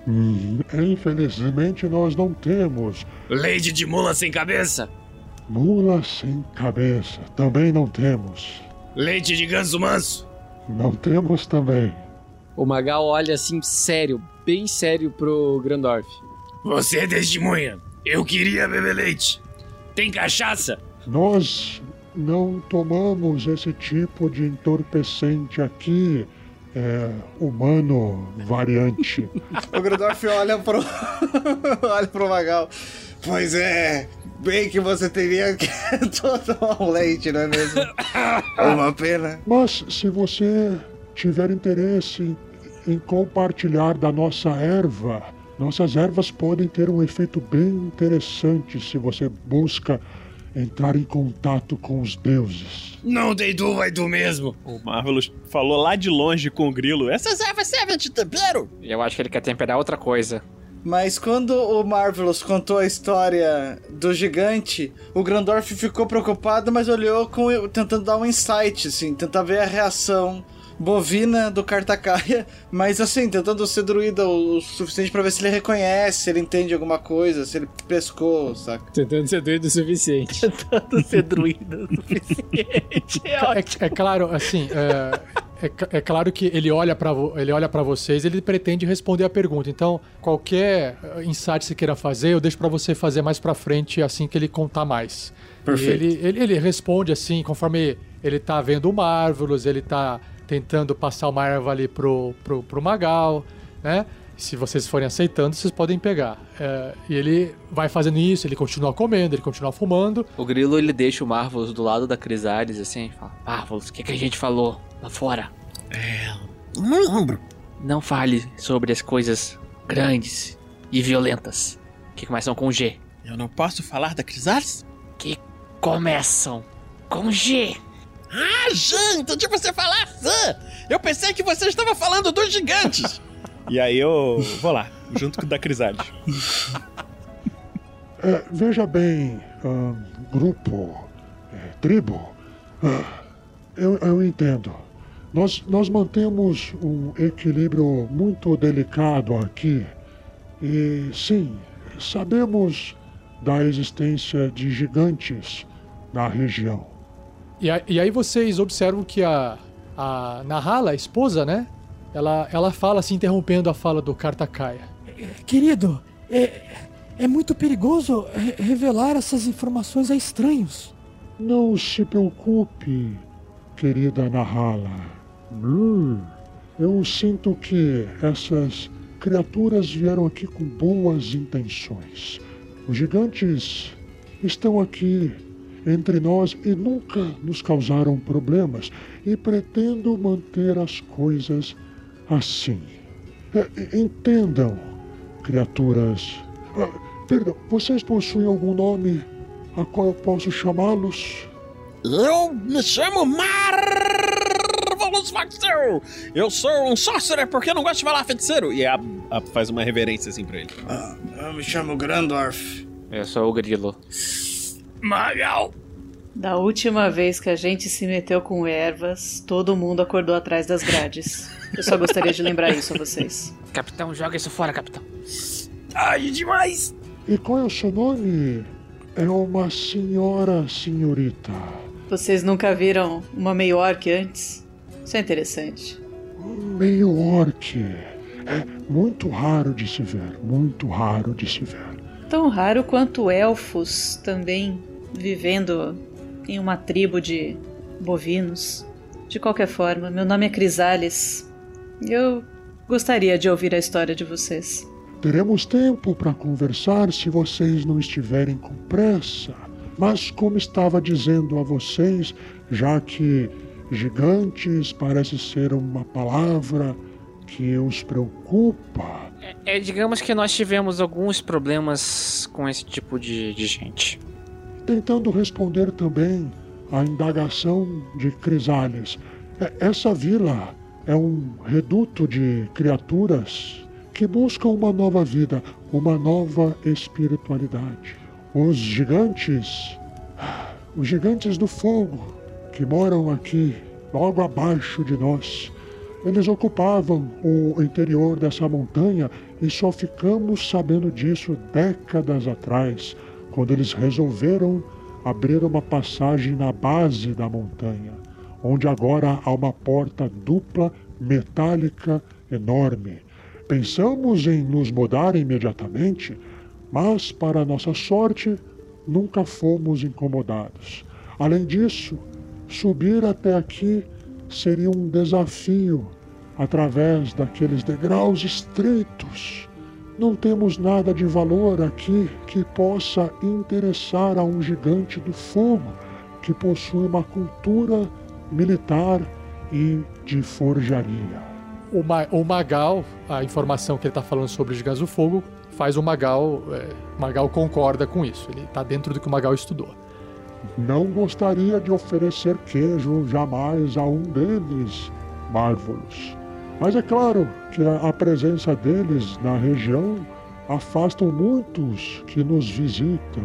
Hum, infelizmente nós não temos. Leite de mula sem cabeça? Mula sem cabeça. Também não temos. Leite de ganso manso? Não temos também. O Magal olha assim, sério, bem sério pro Grandorf. Você é testemunha. Eu queria beber leite. Tem cachaça? Nós não tomamos esse tipo de entorpecente aqui. É humano variante. O Grandorf olha pro. olha pro Magal. Pois é, bem que você teria que tomar um leite, não é mesmo? É uma pena. Mas se você tiver interesse em, em compartilhar da nossa erva, nossas ervas podem ter um efeito bem interessante se você busca entrar em contato com os deuses. Não tem tu, vai tu mesmo. O Marvelous falou lá de longe com o grilo. Essas Essas ervas servem de tempero? E eu acho que ele quer temperar outra coisa. Mas quando o Marvelous contou a história do gigante, o Grandorf ficou preocupado, mas olhou com, tentando dar um insight, assim, tentar ver a reação bovina do Cartacaia, mas assim, tentando ser druida o suficiente pra ver se ele reconhece, se ele entende alguma coisa, se ele pescou, saca? Tentando ser doido o suficiente. Tentando ser druida o suficiente. É, é claro, assim, é, é, é claro que ele olha para ele olha para vocês, ele pretende responder a pergunta. Então, qualquer eh, insight que você queira fazer, eu deixo para você fazer mais para frente assim que ele contar mais. Perfeito. E Ele, ele, ele responde assim, conforme ele tá vendo o Marvelous, ele tá tentando passar uma erva ali pro, pro, pro Magal, né? Se vocês forem aceitando, vocês podem pegar. É, e ele vai fazendo isso, ele continua comendo, ele continua fumando. O grilo ele deixa o Marvelous do lado da Crisales assim, e fala: Marvelous, o que, que a gente falou lá fora? Não lembro. Não fale sobre as coisas grandes e violentas que começam com G. Eu não posso falar da Crisales? Que começam com G. Ah, gente, de você falar Zã! Eu pensei que você estava falando dos gigantes. E aí eu vou lá, junto com o da Crisales. É, veja bem, ahn, grupo, é, tribo, ah, eu, eu entendo. Nós, nós mantemos um equilíbrio muito delicado aqui. E sim, sabemos da existência de gigantes na região. E, a- e aí vocês observam que a, a Nahala, a esposa, né? Ela, ela fala assim, interrompendo a fala do Kartakaia. Querido, é, é muito perigoso re- revelar essas informações a estranhos. Não se preocupe, querida Nahala. Hum, eu sinto que essas criaturas vieram aqui com boas intenções. Os gigantes estão aqui entre nós e nunca nos causaram problemas e pretendo manter as coisas assim. É, entendam, criaturas. Ah, perdão, vocês possuem algum nome a qual eu posso chamá-los? Eu me chamo Marvelous Voxel. Eu sou um sorcerer porque não gosto de falar feiticeiro. E a, a faz uma reverência assim pra ele. Ah, eu me chamo Grandorf. Eu sou o grilo. Magal. Da última vez que a gente se meteu com ervas, todo mundo acordou atrás das grades. Eu só gostaria de lembrar isso a vocês. Capitão, joga isso fora, capitão. Ai, demais. E qual é o seu nome? É uma senhora, senhorita. Vocês nunca viram uma meio orc antes? Isso é interessante. Meio orc. É muito raro de se ver, muito raro de se ver. Tão raro quanto elfos também vivendo em uma tribo de bovinos. De qualquer forma, meu nome é Crisales. Eu gostaria de ouvir a história de vocês. Teremos tempo para conversar se vocês não estiverem com pressa. Mas, como estava dizendo a vocês, já que gigantes parece ser uma palavra que os preocupa. É, digamos que nós tivemos alguns problemas com esse tipo de, de gente. Tentando responder também à indagação de Crisales, é, essa vila é um reduto de criaturas que buscam uma nova vida, uma nova espiritualidade. Os gigantes, os gigantes do fogo, que moram aqui, logo abaixo de nós, eles ocupavam o interior dessa montanha e só ficamos sabendo disso décadas atrás, quando eles resolveram abrir uma passagem na base da montanha, onde agora há uma porta dupla metálica enorme. Pensamos em nos mudar imediatamente, mas, para nossa sorte, nunca fomos incomodados. Além disso, subir até aqui seria um desafio através daqueles degraus estreitos. Não temos nada de valor aqui que possa interessar a um gigante do fogo que possui uma cultura militar e de forjaria. O, Ma o Magal, a informação que ele está falando sobre os gigantes do fogo, faz o Magal. É, Magal concorda com isso. Ele está dentro do que o Magal estudou. Não gostaria de oferecer queijo jamais a um deles, Marvelous. Mas é claro que a presença deles na região afastam muitos que nos visitam.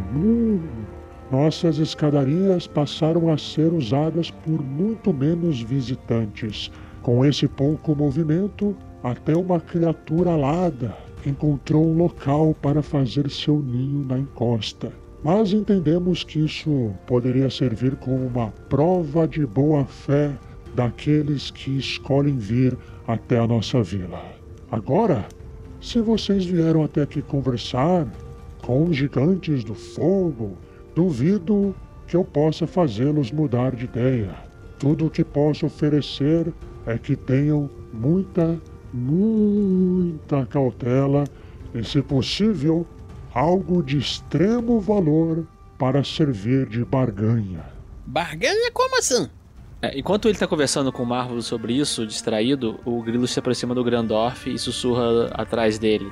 Nossas escadarias passaram a ser usadas por muito menos visitantes. Com esse pouco movimento, até uma criatura alada encontrou um local para fazer seu ninho na encosta mas entendemos que isso poderia servir como uma prova de boa fé daqueles que escolhem vir até a nossa vila. Agora, se vocês vieram até aqui conversar com os gigantes do fogo, duvido que eu possa fazê-los mudar de ideia. Tudo o que posso oferecer é que tenham muita, muita cautela e, se possível, algo de extremo valor para servir de barganha. Barganha como assim? É, enquanto ele está conversando com o Marvel sobre isso, distraído, o Grilo se aproxima do Grandorf e sussurra atrás dele.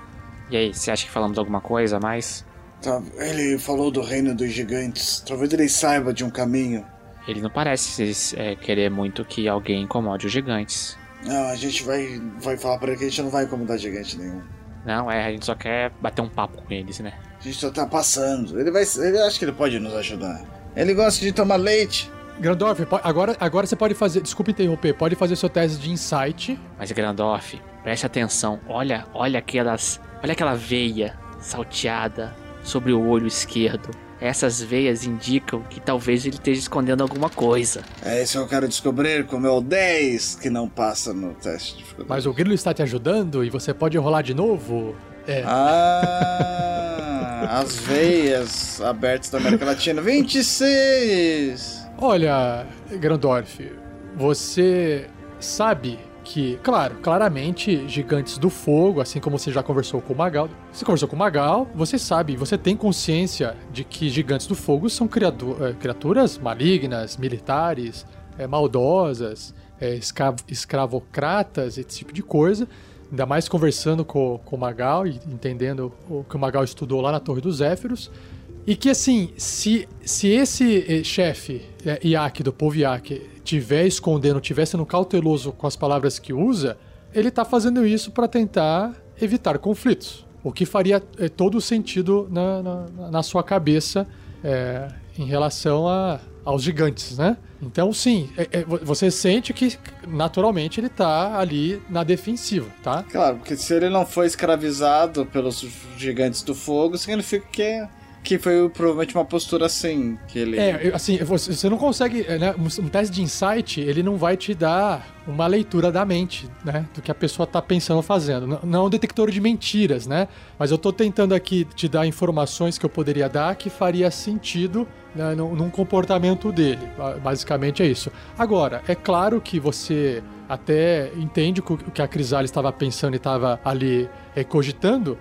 E aí, você acha que falamos alguma coisa a mais? Tá, ele falou do reino dos gigantes. Talvez ele saiba de um caminho. Ele não parece é, querer muito que alguém incomode os gigantes. Não, a gente vai, vai falar para ele que a gente não vai incomodar gigante nenhum. Não, é, a gente só quer bater um papo com eles, né? A gente só tá passando. Ele vai. Ele acha que ele pode nos ajudar. Ele gosta de tomar leite. Grandorf, agora, agora você pode fazer. Desculpa interromper, pode fazer seu teste de insight. Mas, Grandorf, preste atenção. Olha, olha aquelas. Olha aquela veia salteada sobre o olho esquerdo. Essas veias indicam que talvez ele esteja escondendo alguma coisa. É isso que eu quero descobrir com o meu 10 que não passa no teste de dificuldade. Mas o grilo está te ajudando e você pode rolar de novo? É. Ah, as veias abertas da América Latina. 26! Olha, Grandorf, você sabe que, claro, claramente, gigantes do fogo, assim como você já conversou com o Magal. Você conversou com o Magal, você sabe, você tem consciência de que gigantes do fogo são criatu criaturas malignas, militares, é, maldosas, é, escravo escravocratas, esse tipo de coisa. Ainda mais conversando com, com o Magal e entendendo o que o Magal estudou lá na Torre dos Zéfiros. E que assim, se, se esse eh, chefe Iaque, do povo Iaque, tiver escondendo, tiver sendo cauteloso com as palavras que usa, ele tá fazendo isso para tentar evitar conflitos. O que faria eh, todo o sentido na, na, na sua cabeça eh, em relação a, aos gigantes, né? Então, sim, é, é, você sente que naturalmente ele tá ali na defensiva, tá? Claro, porque se ele não foi escravizado pelos gigantes do fogo, significa que que foi provavelmente uma postura assim, que ele... É, assim, você, não consegue, é, né, um, teste de insight, ele não vai te dar uma leitura da mente, né, do que a pessoa tá pensando fazendo. Não, é um detector de mentiras, né, mas eu tô tentando aqui te dar informações que eu poderia dar que faria sentido né, num, comportamento dele. Ba- Basicamente é isso. Agora, é claro que você até entende o que a Crisale estava pensando e estava ali é, cogitando,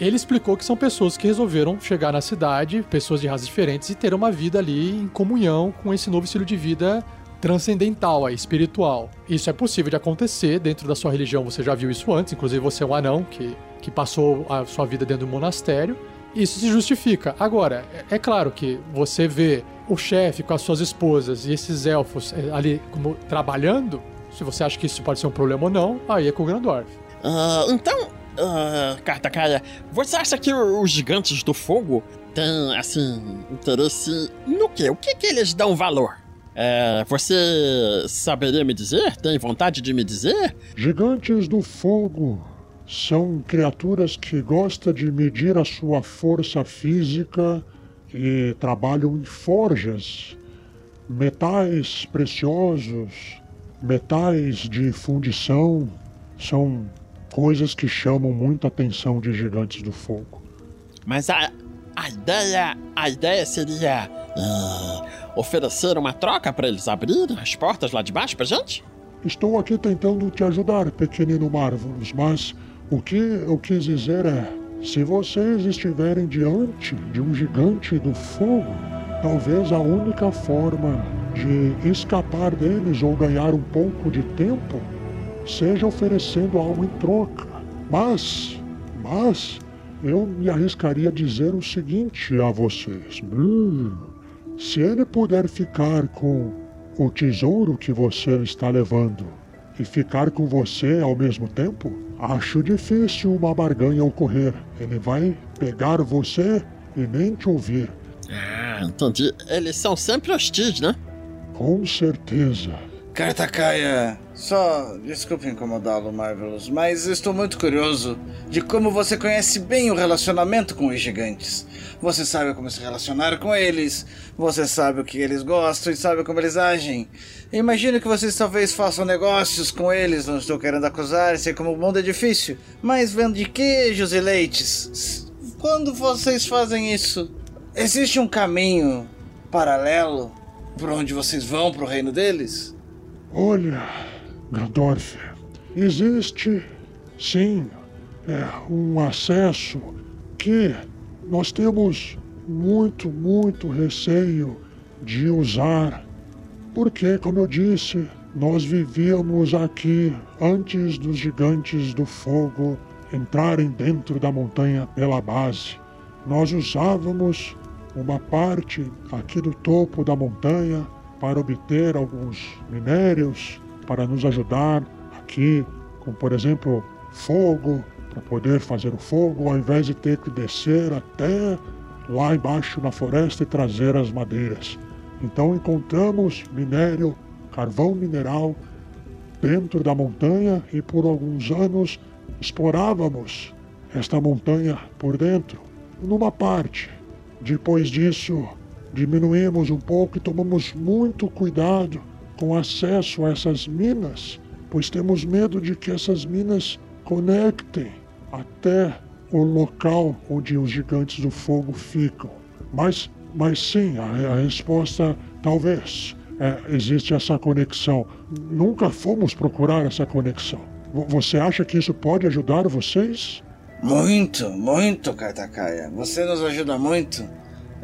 ele explicou que são pessoas que resolveram chegar na cidade, pessoas de raças diferentes, e ter uma vida ali em comunhão com esse novo estilo de vida transcendental, espiritual. Isso é possível de acontecer dentro da sua religião, você já viu isso antes, inclusive você é um anão que, que passou a sua vida dentro do monastério. Isso se justifica. Agora, é, é claro que você vê o chefe com as suas esposas e esses elfos é, ali como trabalhando, se você acha que isso pode ser um problema ou não, aí é com o Grandorf. Ah, então, ah, Cartacaia, você acha que os gigantes do fogo têm, assim, interesse no quê? O que que eles dão valor? É, você saberia me dizer? Tem vontade de me dizer? Gigantes do fogo são criaturas que gostam de medir a sua força física e trabalham em forjas, metais preciosos, metais de fundição. São coisas que chamam muita atenção de gigantes do fogo. Mas a, a ideia, a ideia seria ah, oferecer uma troca para eles abrirem as portas lá de baixo pra gente? Estou aqui tentando te ajudar, pequenino Marvelous, mas o que eu quis dizer é: se vocês estiverem diante de um gigante do fogo, talvez a única forma de escapar deles ou ganhar um pouco de tempo seja oferecendo algo em troca. Mas, mas, eu me arriscaria a dizer o seguinte a vocês: Hum, se ele puder ficar com o tesouro que você está levando e ficar com você ao mesmo tempo, acho difícil uma barganha ocorrer. Ele vai pegar você e nem te ouvir. Ah, entendi. Eles são sempre hostis, né? Com certeza. Cartacaia, só desculpe incomodá-lo, Marvelous, mas estou muito curioso de como você conhece bem o relacionamento com os gigantes. Você sabe como se relacionar com eles, você sabe o que eles gostam e sabe como eles agem. Imagino que vocês talvez façam negócios com eles, não estou querendo acusar, sei como o mundo é difícil, mas vende queijos e leites. Quando vocês fazem isso, existe um caminho paralelo por onde vocês vão para o reino deles? Olha, Grandorf, existe sim é, um acesso que nós temos muito, muito receio de usar, porque, como eu disse, nós vivíamos aqui antes dos gigantes do fogo entrarem dentro da montanha pela base. Nós usávamos uma parte aqui do topo da montanha para obter alguns minérios para nos ajudar aqui, como por exemplo fogo, para poder fazer o fogo, ao invés de ter que descer até lá embaixo na floresta e trazer as madeiras. Então encontramos minério, carvão mineral dentro da montanha e por alguns anos explorávamos esta montanha por dentro, numa parte. Depois disso, diminuímos um pouco e tomamos muito cuidado com acesso a essas minas, pois temos medo de que essas minas conectem até o local onde os gigantes do fogo ficam. Mas, mas sim, a, a resposta talvez é, existe essa conexão. Nunca fomos procurar essa conexão. Vo- Você acha que isso pode ajudar vocês? Muito, muito, Cartacaia. Você nos ajuda muito.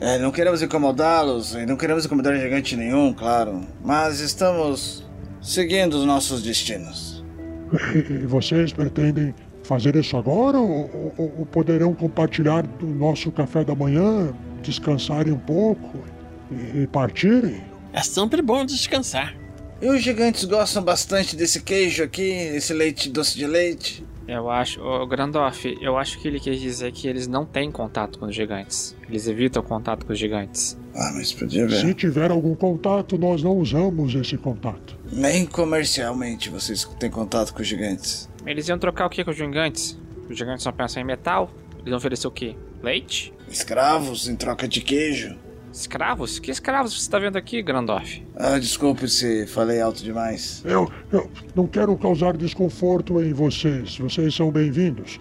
É, não queremos incomodá-los e não queremos incomodar gigante nenhum, claro. Mas estamos seguindo os nossos destinos. E vocês pretendem fazer isso agora ou, ou- ou poderão compartilhar do nosso café da manhã, descansarem um pouco e, e partirem? É sempre bom descansar. E os gigantes gostam bastante desse queijo aqui, esse leite doce de leite. Eu acho, ô Grandorf, eu acho que ele quis dizer que eles não têm contato com os gigantes. Eles evitam contato com os gigantes. Ah, mas podia ver. Se tiver algum contato, nós não usamos esse contato. Nem comercialmente vocês têm contato com os gigantes. Eles iam trocar o que com os gigantes? Os gigantes só pensam em metal? Eles vão oferecer o quê? Leite? Escravos em troca de queijo. Escravos? Que escravos você tá vendo aqui, Grandorf? Ah, desculpe se falei alto demais. Eu, eu não quero causar desconforto em vocês. Vocês são bem-vindos.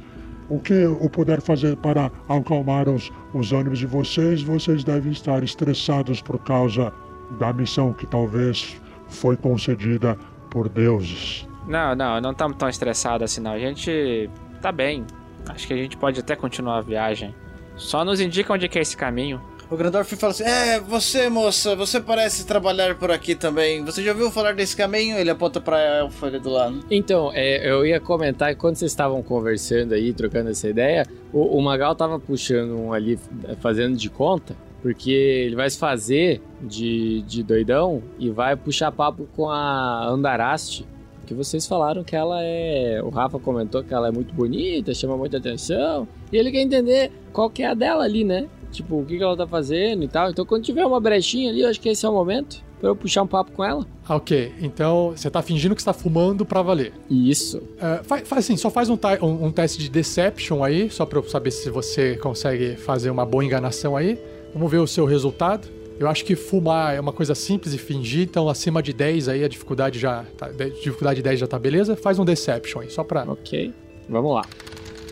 O que eu puder fazer para acalmar os, os ânimos de vocês, vocês devem estar estressados por causa da missão que talvez foi concedida por deuses. Não, não, não estamos tão estressados assim não. A gente tá bem. Acho que a gente pode até continuar a viagem. Só nos indica onde é que é esse caminho. O Grandorf fala assim: É, você, moça, você parece trabalhar por aqui também. Você já ouviu falar desse caminho? Ele aponta pra elfa ali do lado. Então, é, eu ia comentar quando vocês estavam conversando aí, trocando essa ideia, o, o Magal tava puxando um ali, fazendo de conta, porque ele vai se fazer de, de doidão e vai puxar papo com a Andaraste. Que vocês falaram que ela é. O Rafa comentou que ela é muito bonita, chama muita atenção. E ele quer entender qual que é a dela ali, né? Tipo, o que, que ela tá fazendo e tal. Então, quando tiver uma brechinha ali, eu acho que esse é o momento pra eu puxar um papo com ela. Ah, ok. Então, você tá fingindo que está fumando pra valer. Isso. Uh, faz, faz assim, só faz um, um, um, teste de Deception aí, só pra eu saber se você consegue fazer uma boa enganação aí. Vamos ver o seu resultado. Eu acho que fumar é uma coisa simples e fingir, então acima de 10 aí a dificuldade já tá, dificuldade 10 já tá beleza. Faz um Deception aí, só pra... Ok, vamos lá.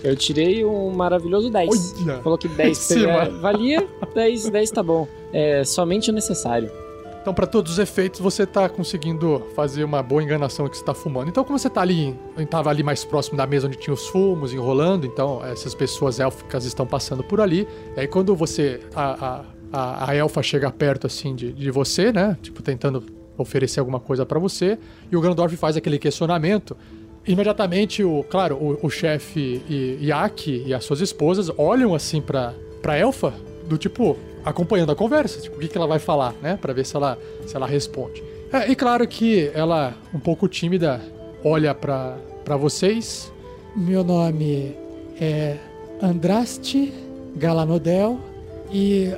Eu tirei um maravilhoso 10. Olha! Falou que 10 é, valia, 10, 10 tá bom. É somente o necessário. Então, para todos os efeitos, você tá conseguindo fazer uma boa enganação que você tá fumando. Então, como você tá ali, tava ali mais próximo da mesa onde tinha os fumos enrolando, então essas pessoas élficas estão passando por ali. Aí quando você a, a, a, a elfa chega perto assim de, de você, né? Tipo tentando oferecer alguma coisa para você, e o Grandorf faz aquele questionamento. Imediatamente, o, claro, o, o chefe Yaki e as suas esposas olham assim pra, pra elfa, do tipo, acompanhando a conversa, tipo, o que, que ela vai falar, né? Pra ver se ela, se ela responde. É, e claro que ela, um pouco tímida, olha pra, pra vocês. Meu nome é Andraste Galanodel e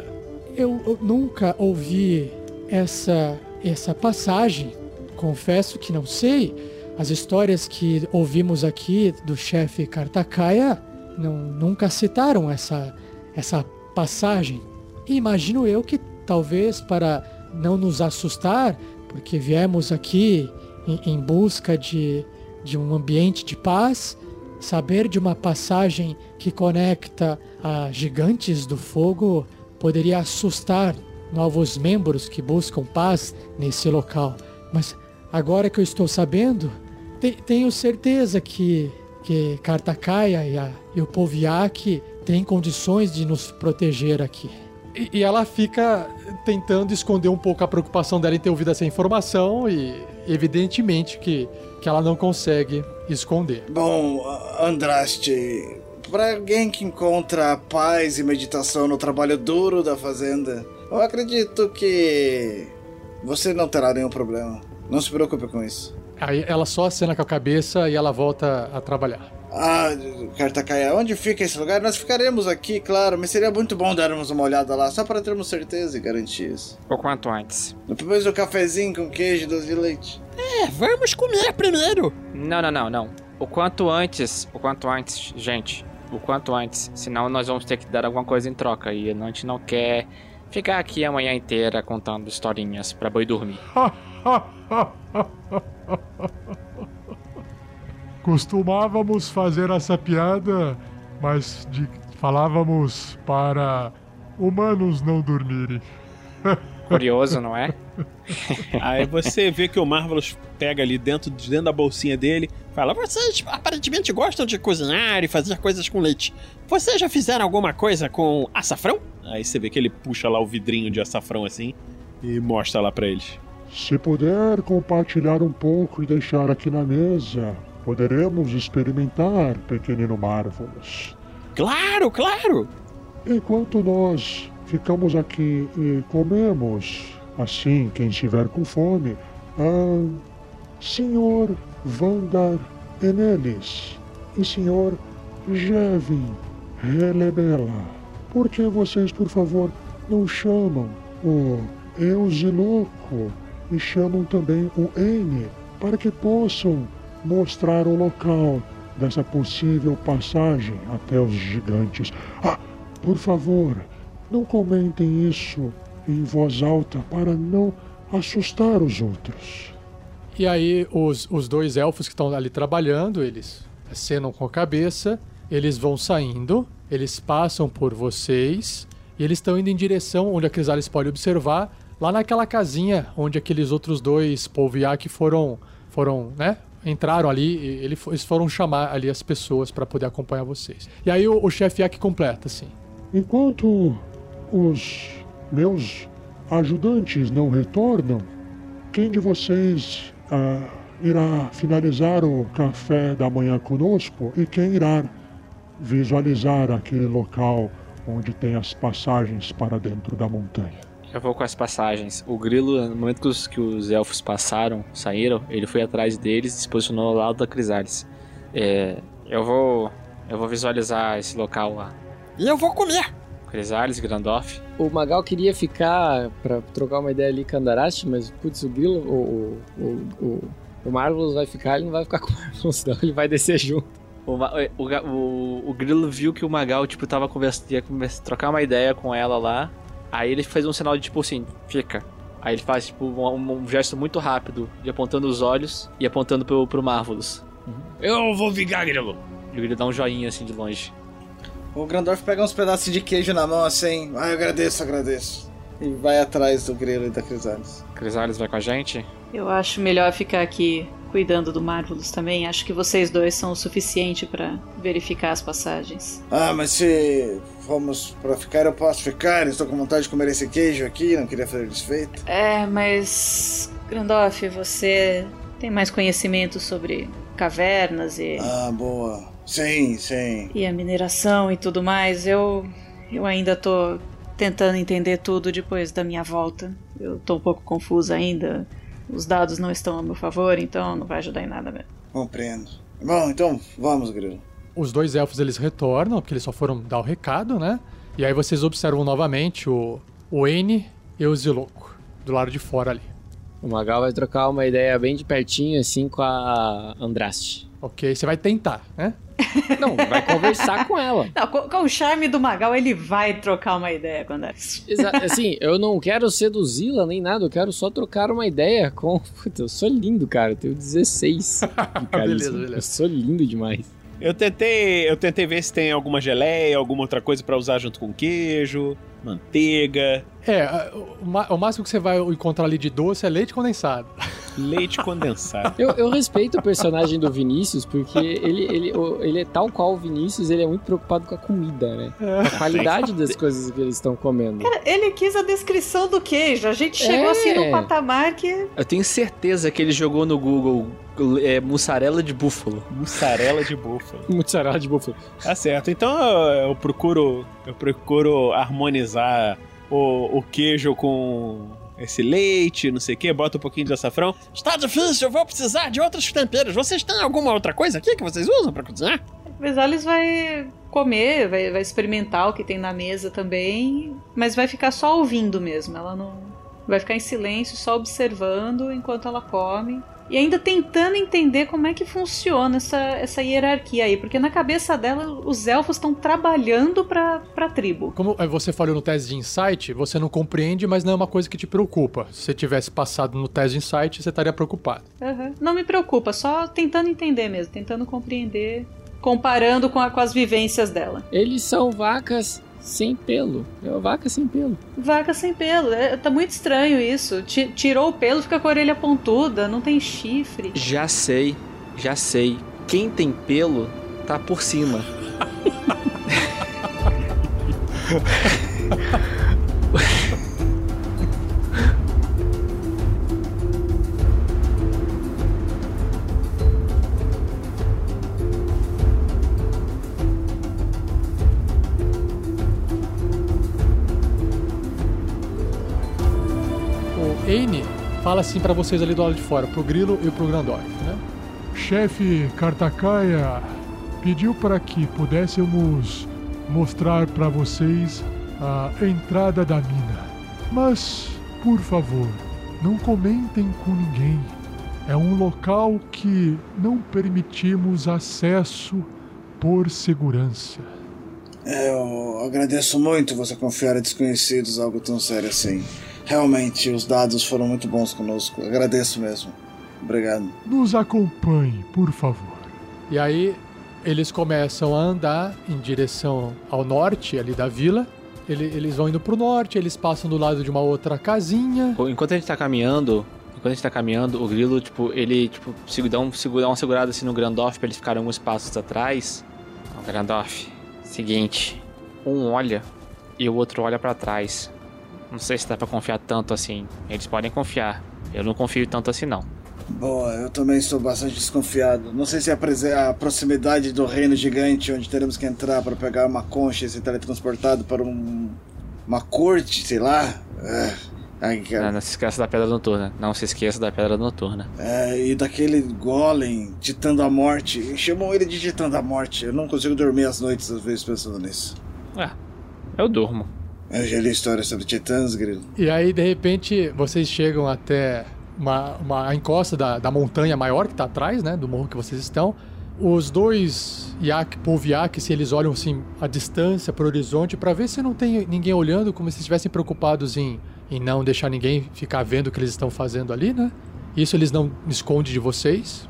eu, eu nunca ouvi essa, essa passagem. Confesso que não sei as histórias que ouvimos aqui do chefe Kartakaya não, nunca citaram essa, essa passagem. E imagino eu que talvez para não nos assustar, porque viemos aqui em, em busca de, de um ambiente de paz, saber de uma passagem que conecta a gigantes do fogo poderia assustar novos membros que buscam paz nesse local. Mas agora que eu estou sabendo, tenho certeza que, que Kartakaya e, a, e o Poviak têm condições de nos proteger aqui. E, e, ela fica tentando esconder um pouco a preocupação dela em ter ouvido essa informação e evidentemente que, que ela não consegue esconder. Bom, Andraste, para alguém que encontra paz e meditação no trabalho duro da fazenda, eu acredito que você não terá nenhum problema. Não se preocupe com isso. Aí ela só acena com a cabeça e ela volta a trabalhar. Ah, Kartakaya, onde fica esse lugar? Nós ficaremos aqui, claro, mas seria muito bom darmos uma olhada lá, só para termos certeza e garantias. O quanto antes. Depois do cafezinho com queijo e doce de leite. É, vamos comer primeiro. Não, não, não, não. O quanto antes, o quanto antes, gente. O quanto antes, senão nós vamos ter que dar alguma coisa em troca e a gente não quer ficar aqui a manhã inteira contando historinhas para boi dormir. Costumávamos fazer essa piada, mas de, falávamos para humanos não dormirem. Curioso, não é? Aí você vê que o Marvelous pega ali dentro, dentro da bolsinha dele, fala: Vocês aparentemente gostam de cozinhar e fazer coisas com leite. Vocês já fizeram alguma coisa com açafrão? Aí você vê que ele puxa lá o vidrinho de açafrão assim e mostra lá para eles. Se puder compartilhar um pouco e deixar aqui na mesa, poderemos experimentar, pequenino Marvelous. Claro, claro! Enquanto nós ficamos aqui e comemos, assim, quem estiver com fome, ah, senhor Vandar Enelis e senhor Jevin Relebela, por que vocês, por favor, não chamam o Eusiloco e chamam também o N para que possam mostrar o local dessa possível passagem até os gigantes. Ah, por favor, não comentem isso em voz alta para não assustar os outros. E aí, os, os dois elfos que estão ali trabalhando, eles acenam com a cabeça, eles vão saindo, eles passam por vocês, e eles estão indo em direção onde a Crisales pode observar, lá naquela casinha onde aqueles outros dois Polviak foram, foram, né? Entraram ali, ele- eles foram chamar ali as pessoas para poder acompanhar vocês. E aí o, o chefe Yak completa, assim. Enquanto os meus ajudantes não retornam, quem de vocês ah, irá finalizar o café da manhã conosco e quem irá visualizar aquele local onde tem as passagens para dentro da montanha? Eu vou com as passagens. O grilo, no momento que os, que os elfos passaram, saíram, ele foi atrás deles e se posicionou ao lado da Crisales. É, eu vou. Eu vou visualizar esse local lá. E eu vou comer! Crisales, Grandoff. O Magal queria ficar pra trocar uma ideia ali com a Andaraste, mas, putz, o Grilo, o, o, o, o, o Marvelous vai ficar, ele não vai ficar com o Marvelous, não, ele vai descer junto. O, o, o, o grilo viu que o Magal, tipo, tava conversando, ia conversa- trocar uma ideia com ela lá. Aí ele fez um sinal de tipo assim, fica. Aí ele faz, tipo, um, um gesto muito rápido, de apontando os olhos e apontando pro, pro Marvelous. Eu vou vingar, Grilo. E o grilo dá um joinha assim de longe. O Grandorf pega uns pedaços de queijo na mão assim. Ah, eu agradeço, agradeço. E vai atrás do grilo e da Crisales. Crisales vai com a gente? Eu acho melhor ficar aqui cuidando do Marvelous também. Acho que vocês dois são o suficiente pra verificar as passagens. Ah, mas se fomos pra ficar, eu posso ficar. Estou com vontade de comer esse queijo aqui, não queria fazer desfeito. É, mas. Grandoff, você tem mais conhecimento sobre cavernas e, Ah, boa. Sim, sim. e a mineração e tudo mais. Eu. Eu ainda tô tentando entender tudo depois da minha volta. Eu tô um pouco confusa ainda. Os dados não estão a meu favor, então não vai ajudar em nada mesmo. Compreendo. Bom, então vamos, grilo. Os dois elfos eles retornam, porque eles só foram dar o recado, né? E aí vocês observam novamente o, o N e o Ziloco, do lado de fora ali. O Magal vai trocar uma ideia bem de pertinho, assim, com a Andraste. Ok, você vai tentar, né? Não, vai conversar com ela. Não, com, com o charme do Magal, ele vai trocar uma ideia quando é. Exa assim, eu não quero seduzi-la nem nada, eu quero só trocar uma ideia com. Puta, eu sou lindo, cara. Eu tenho 16 de carisma. Beleza, beleza. Eu sou lindo demais. Eu tentei, eu tentei ver se tem alguma geleia, alguma outra coisa pra usar junto com queijo, manteiga, É, o, máximo que você vai encontrar ali de doce é leite condensado. leite condensado. Eu, eu respeito o personagem do Vinícius, porque ele, ele, ele é tal qual o Vinícius, ele é muito preocupado com a comida, né? Com a qualidade das coisas que eles estão comendo. Ele quis a descrição do queijo. A gente chegou É. assim num patamar que. Eu tenho certeza que ele jogou no Google é, mussarela de búfalo. Mussarela de búfalo. Mussarela de búfalo. Tá certo. Então eu, eu procuro, eu procuro harmonizar o, o queijo com esse leite, não sei o que, bota um pouquinho de açafrão. Está difícil, eu vou precisar de outros temperos. Vocês têm alguma outra coisa aqui que vocês usam pra cozinhar? Vesales vai comer, vai, vai experimentar o que tem na mesa também, mas vai ficar só ouvindo mesmo. Ela não. Vai ficar em silêncio, só observando enquanto ela come. E ainda tentando entender como é que funciona essa, essa hierarquia aí, porque na cabeça dela os elfos estão trabalhando pra, pra tribo. Como eh, você falou no teste de insight, você não compreende, mas não é uma coisa que te preocupa. Se você tivesse passado no teste de insight, você estaria preocupado. Aham. Não me preocupa, só tentando entender mesmo, tentando compreender, comparando com, a- com as vivências dela. Eles são vacas sem pelo. É uma vaca sem pelo. Vaca sem pelo, é, tá muito estranho isso. Ti- tirou o pelo, fica com a orelha pontuda, não tem chifre. Já sei, já sei. Quem tem pelo tá por cima. fala assim pra vocês ali do lado de fora, pro Grilo e pro Grandorf, né? Chefe Kartakaia pediu para que pudéssemos mostrar para vocês a entrada da mina. Mas, por favor, não comentem com ninguém. É um local que não permitimos acesso por segurança. É, Eu agradeço muito você confiar a desconhecidos algo tão sério assim. Realmente, os dados foram muito bons conosco. Agradeço mesmo. Obrigado. Nos acompanhe, por favor. E aí eles começam a andar em direção ao norte ali da vila. Ele- eles vão indo pro norte, eles passam do lado de uma outra casinha. Enquanto a gente tá caminhando, enquanto a gente tá caminhando, o grilo, tipo, ele, tipo, dá, um, dá uma segurada assim no Grandorf pra eles ficarem alguns passos atrás. Ó, Grandorf, seguinte, um olha e o outro olha pra trás. Não sei se dá pra confiar tanto assim. Eles podem confiar. Eu não confio tanto assim, não. Boa, eu também estou bastante desconfiado. Não sei se a, prese- a proximidade do reino gigante, onde teremos que entrar para pegar uma concha e ser teletransportado para um, uma corte, sei lá. É, ai, cara. Não, não se esqueça da Pedra Noturna. Não se esqueça da Pedra Noturna. É, e daquele golem ditando a morte. Chamam ele de ditando a morte. Eu não consigo dormir às noites, às vezes, pensando nisso. Ué, eu durmo. Eu já li histórias sobre titãs, Grilo. E aí, de repente, vocês chegam até uma, uma encosta da, da montanha maior que tá atrás, né? Do morro que vocês estão. Os dois Yak, povo Yak, se eles olham assim à distância pro horizonte para ver se não tem ninguém olhando, como se estivessem preocupados em, em não deixar ninguém ficar vendo o que eles estão fazendo ali, né? Isso eles não escondem de vocês.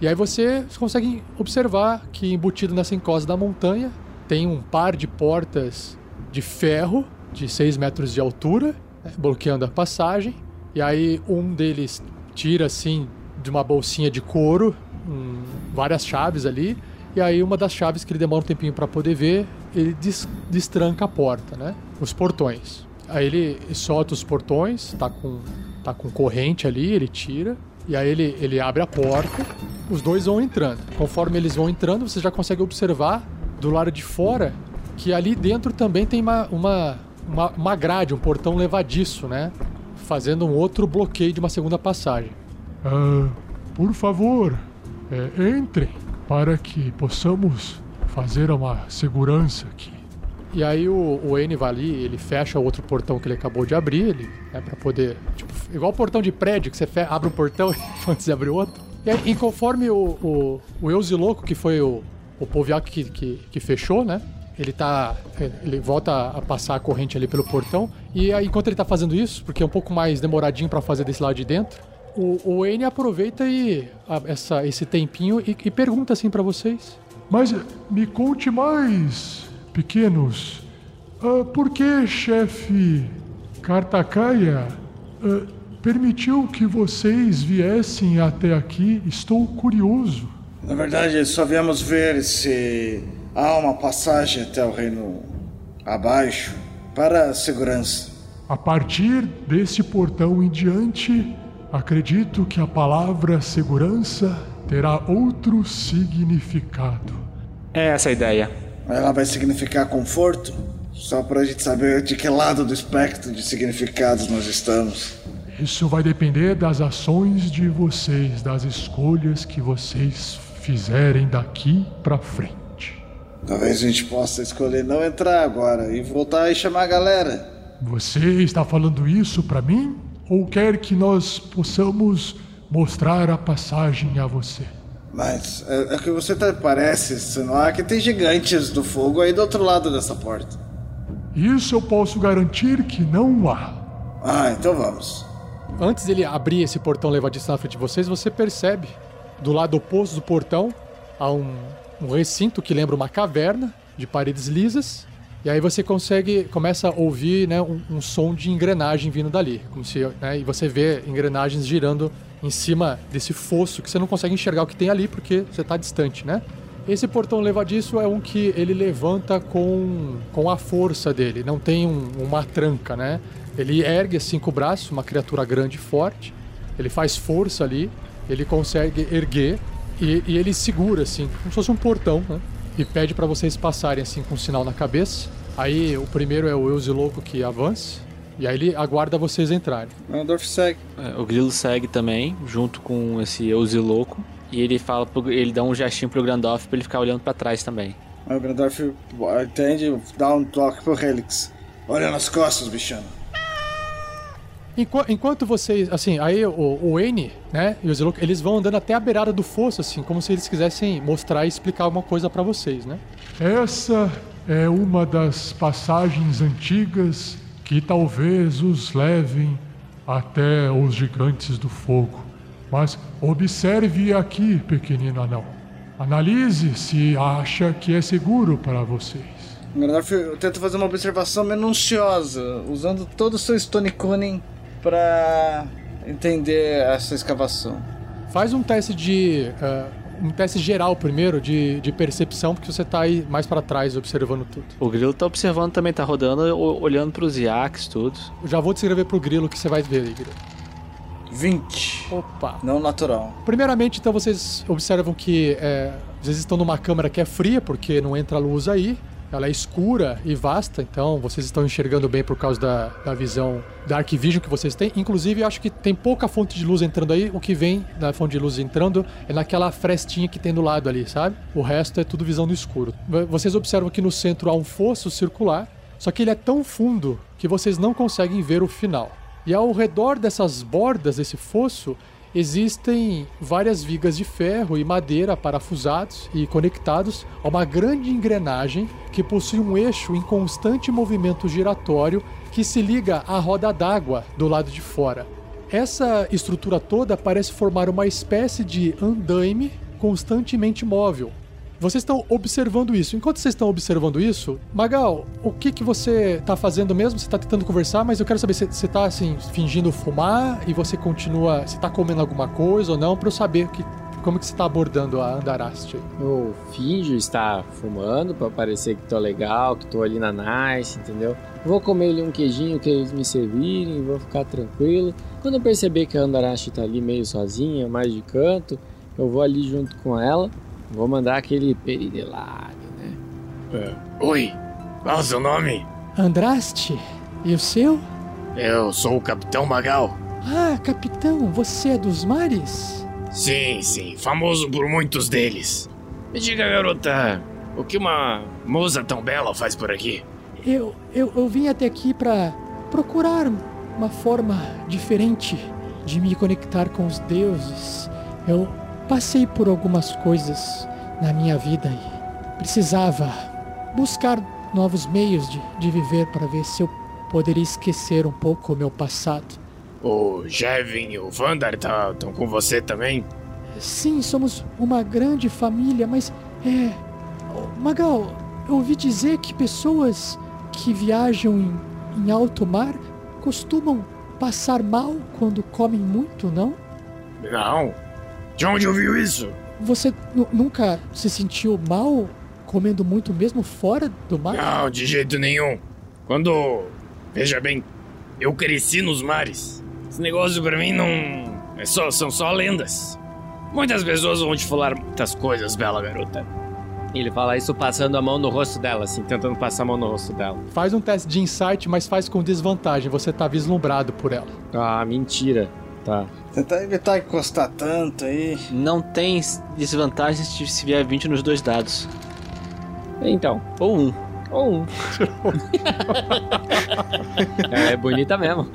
E aí vocês conseguem observar que embutido nessa encosta da montanha tem um par de portas de ferro de 6 metros de altura, né, bloqueando a passagem. E aí um deles tira assim de uma bolsinha de couro hum, várias chaves ali. E aí uma das chaves que ele demora um tempinho para poder ver, ele des- destranca a porta, né? Os portões. Aí ele solta os portões, tá com tá com corrente ali, ele tira. E aí ele, ele abre a porta, os dois vão entrando. Conforme eles vão entrando, você já consegue observar do lado de fora que ali dentro também tem uma, uma, uma, uma grade, um portão levadiço, né? Fazendo um outro bloqueio de uma segunda passagem. Ah, por favor, é, entrem para que possamos fazer uma segurança aqui. E aí o, o N vai ali, ele fecha o outro portão que ele acabou de abrir, ele, né, para poder, tipo, igual portão de prédio que você fe- abre um portão antes de abrir outro. E aí, e conforme o, o, o Eusiloco, que foi o, o Poviac que, que, que fechou, né? Ele tá. Ele volta a passar a corrente ali pelo portão. E aí, enquanto ele tá fazendo isso, porque é um pouco mais demoradinho para fazer desse lado de dentro, o, o N aproveita e a- essa, esse tempinho e, e pergunta assim para vocês. Mas me conte mais, pequenos. Ah, por que chefe Cartacaia ah, permitiu que vocês viessem até aqui? Estou curioso. Na verdade, só viemos ver se há uma passagem até o reino abaixo para a segurança. A partir desse portão em diante, acredito que a palavra segurança terá outro significado. É essa a ideia. Ela vai significar conforto? Só pra gente saber de que lado do espectro de significados nós estamos. Isso vai depender das ações de vocês, das escolhas que vocês fizerem daqui pra frente. Talvez a gente possa escolher não entrar agora e voltar e chamar a galera. Você está falando isso pra mim ou quer que nós possamos mostrar a passagem a você? Mas é, é que você tá, parece, Senhor, que tem gigantes do fogo aí do outro lado dessa porta. Isso eu posso garantir que não há. Ah, então vamos. Antes dele abrir esse portão levadiço na frente de vocês, você percebe do lado oposto do portão há um, um recinto que lembra uma caverna de paredes lisas. E aí você consegue, começa a ouvir né, um, um som de engrenagem vindo dali. Como se, né, e você vê engrenagens girando em cima desse fosso que você não consegue enxergar o que tem ali porque você está distante, né? Esse portão levadiço é um que ele levanta com, com a força dele, não tem um- uma tranca, né? Ele ergue assim com o braço, uma criatura grande e forte, ele faz força ali, ele consegue erguer e, e ele segura assim, como se fosse um portão, né? E pede para vocês passarem assim com um sinal na cabeça. Aí o primeiro é o Eusiloco que avança, e aí ele aguarda vocês entrarem. Mandorf segue. É, O grilo segue também, junto com esse Eusiloco. E ele fala pro, ele dá um gestinho pro Grandorf pra ele ficar olhando pra trás também. Aí o Grandorf entende, dá um toque pro Helix. Olha nas costas, bichano. Enqu- enquanto vocês, assim, aí o, o N, né, e o Ziloco, eles vão andando até a beirada do fosso, assim, como se eles quisessem mostrar e explicar alguma coisa pra vocês, né? Essa é uma das passagens antigas que talvez os levem até os gigantes do fogo. Mas observe aqui, pequenino anão. Analise se acha que é seguro para vocês. Grandorf tenta fazer uma observação minuciosa, usando todo o seu Stone Cunning pra entender essa escavação. Faz um teste de. ah, um teste geral primeiro de, de percepção, porque você tá aí mais pra trás observando tudo. O grilo tá observando também, tá rodando, o- olhando pros iaques, tudo. Eu Já vou descrever pro grilo que você vai ver aí, grilo. 20. Opa. Não natural. Primeiramente, então, vocês observam que é, vocês estão numa câmara que é fria, porque não entra luz aí. Ela é escura e vasta, então vocês estão enxergando bem por causa da, da visão Dark Vision que vocês têm. Inclusive, acho que tem pouca fonte de luz entrando aí. O que vem da fonte de luz entrando é naquela frestinha que tem do lado ali, sabe? O resto é tudo visão no escuro. Vocês observam que no centro há um fosso circular, só que ele é tão fundo que vocês não conseguem ver o final. E ao redor dessas bordas desse fosso existem várias vigas de ferro e madeira parafusados e conectados a uma grande engrenagem que possui um eixo em constante movimento giratório que se liga à roda d'água do lado de fora. Essa estrutura toda parece formar uma espécie de andaime constantemente móvel, vocês estão observando isso. Enquanto vocês estão observando isso, Magal, o que que você tá fazendo mesmo? Você tá tentando conversar, mas eu quero saber se você tá assim fingindo fumar e você continua, você tá comendo alguma coisa ou não, pra eu saber que como que você tá abordando a Andaraste. Eu finjo estar fumando pra parecer que tô legal, que tô ali na nice, entendeu? Vou comer ali um queijinho que eles me servirem, vou ficar tranquilo. Quando eu perceber que a Andarashi tá ali meio sozinha, mais de canto, eu vou ali junto com ela, vou mandar aquele peridelário, né? É. Oi, qual é o seu nome? Andraste? E o seu? Eu sou o Capitão Magal. Ah, capitão, você é dos mares? Sim, sim, famoso por muitos deles. Me diga, garota, o que uma moça tão bela faz por aqui? Eu, eu, eu vim até aqui para procurar uma forma diferente de me conectar com os deuses. Eu passei por algumas coisas na minha vida e precisava buscar novos meios de, de viver para ver se eu poderia esquecer um pouco o meu passado. O Jevin e o Vandar estão com você também? Sim, somos uma grande família, mas é. Magal, eu ouvi dizer que pessoas que viajam em, em alto mar costumam passar mal quando comem muito, não? Não. De onde ouviu isso? Você nu- nunca se sentiu mal comendo muito mesmo fora do mar? Não, de jeito nenhum. Quando. Veja bem, eu cresci nos mares. Esse negócio pra mim não. É só, são só lendas. Muitas pessoas vão te falar muitas coisas, bela garota. Ele fala isso passando a mão no rosto dela, assim, tentando passar a mão no rosto dela. Faz um teste de insight, mas faz com desvantagem, você tá vislumbrado por ela. Ah, mentira. Tá. Tentar evitar encostar tanto aí. Não tem desvantagem se se vier 20 nos dois dados. Então. Ou um. Ou um. é bonita mesmo.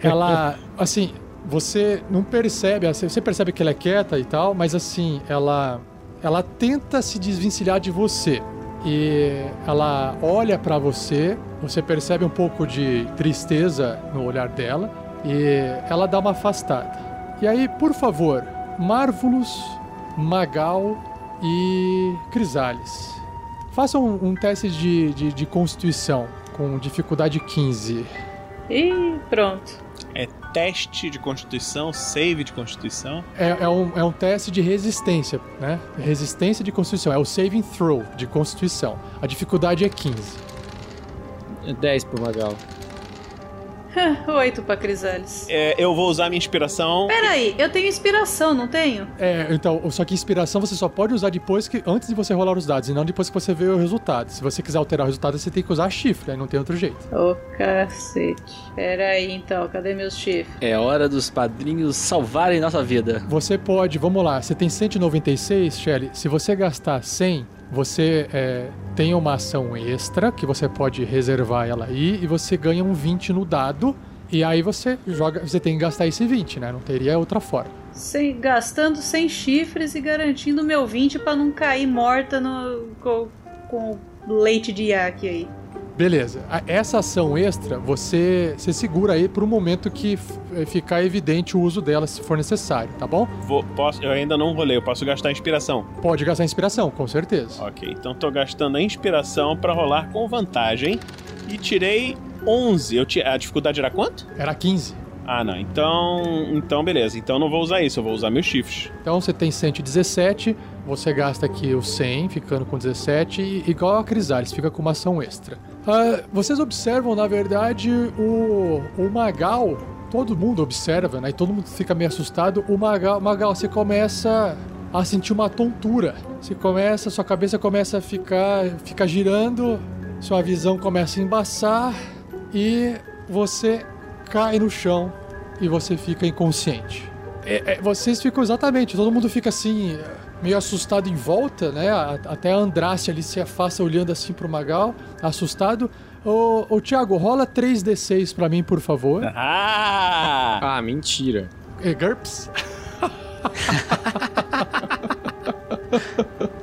Ela, assim, você não percebe, assim, você percebe que ela é quieta e tal, mas assim, ela ela tenta se desvencilhar de você. E ela olha pra você, você percebe um pouco de tristeza no olhar dela e ela dá uma afastada. E aí, por favor, Marvulus, Magal e Crisales. Façam um, um teste de, de, de constituição com dificuldade 15. E pronto. É teste de constituição, save de constituição. É, é um, é um teste de resistência, né? Resistência de constituição. É o saving throw de constituição. A dificuldade é 15. 10 pro Magal. Oito pra Crisales. É, eu vou usar minha inspiração. Peraí, eu tenho inspiração, não tenho? É, então, só que inspiração você só pode usar depois que. antes de você rolar os dados, e não depois que você vê o resultado. Se você quiser alterar o resultado, você tem que usar chifre, aí não tem outro jeito. Ô cacete. Peraí então, cadê meus chifres? É hora dos padrinhos salvarem nossa vida. Você pode, vamos lá, você tem 196, Shelly. Se você gastar 100, você é, tem uma ação extra que você pode reservar ela aí e você ganha um 20 no dado. E aí você joga, você tem que gastar esse 20, né? Não teria outra forma. Sem, gastando 100 chifres e garantindo meu 20 pra não cair morta no, com, com leite de iaque aí. Beleza. Essa ação extra, você, você segura aí por um momento que eh, ficar evidente o uso dela se for necessário, tá bom? Vou, posso, eu ainda não rolei, eu posso gastar inspiração. Pode gastar inspiração, com certeza. Ok, então tô gastando a inspiração pra rolar com vantagem. E tirei 11. Eu ti- A dificuldade era quanto? Era 15. Ah, não. Então. Então, beleza. Então não vou usar isso, eu vou usar meus chifres. Então você tem 117, você gasta aqui o 100, ficando com 17, e igual a Crisales, fica com uma ação extra. Ah, vocês observam, na verdade, o, o Magal, todo mundo observa, né? E todo mundo fica meio assustado. O Magal, Magal, você começa a sentir uma tontura. Você começa, sua cabeça começa a ficar, fica girando, sua visão começa a embaçar e você cai no chão e você fica inconsciente. É, é, vocês ficam exatamente, todo mundo fica assim, meio assustado em volta, né? Até a Andraste ali se afasta olhando assim pro Magal, assustado. Ô, ô Thiago, rola 3d6 pra mim, por favor. Ah! Ah, mentira. É, GURPS?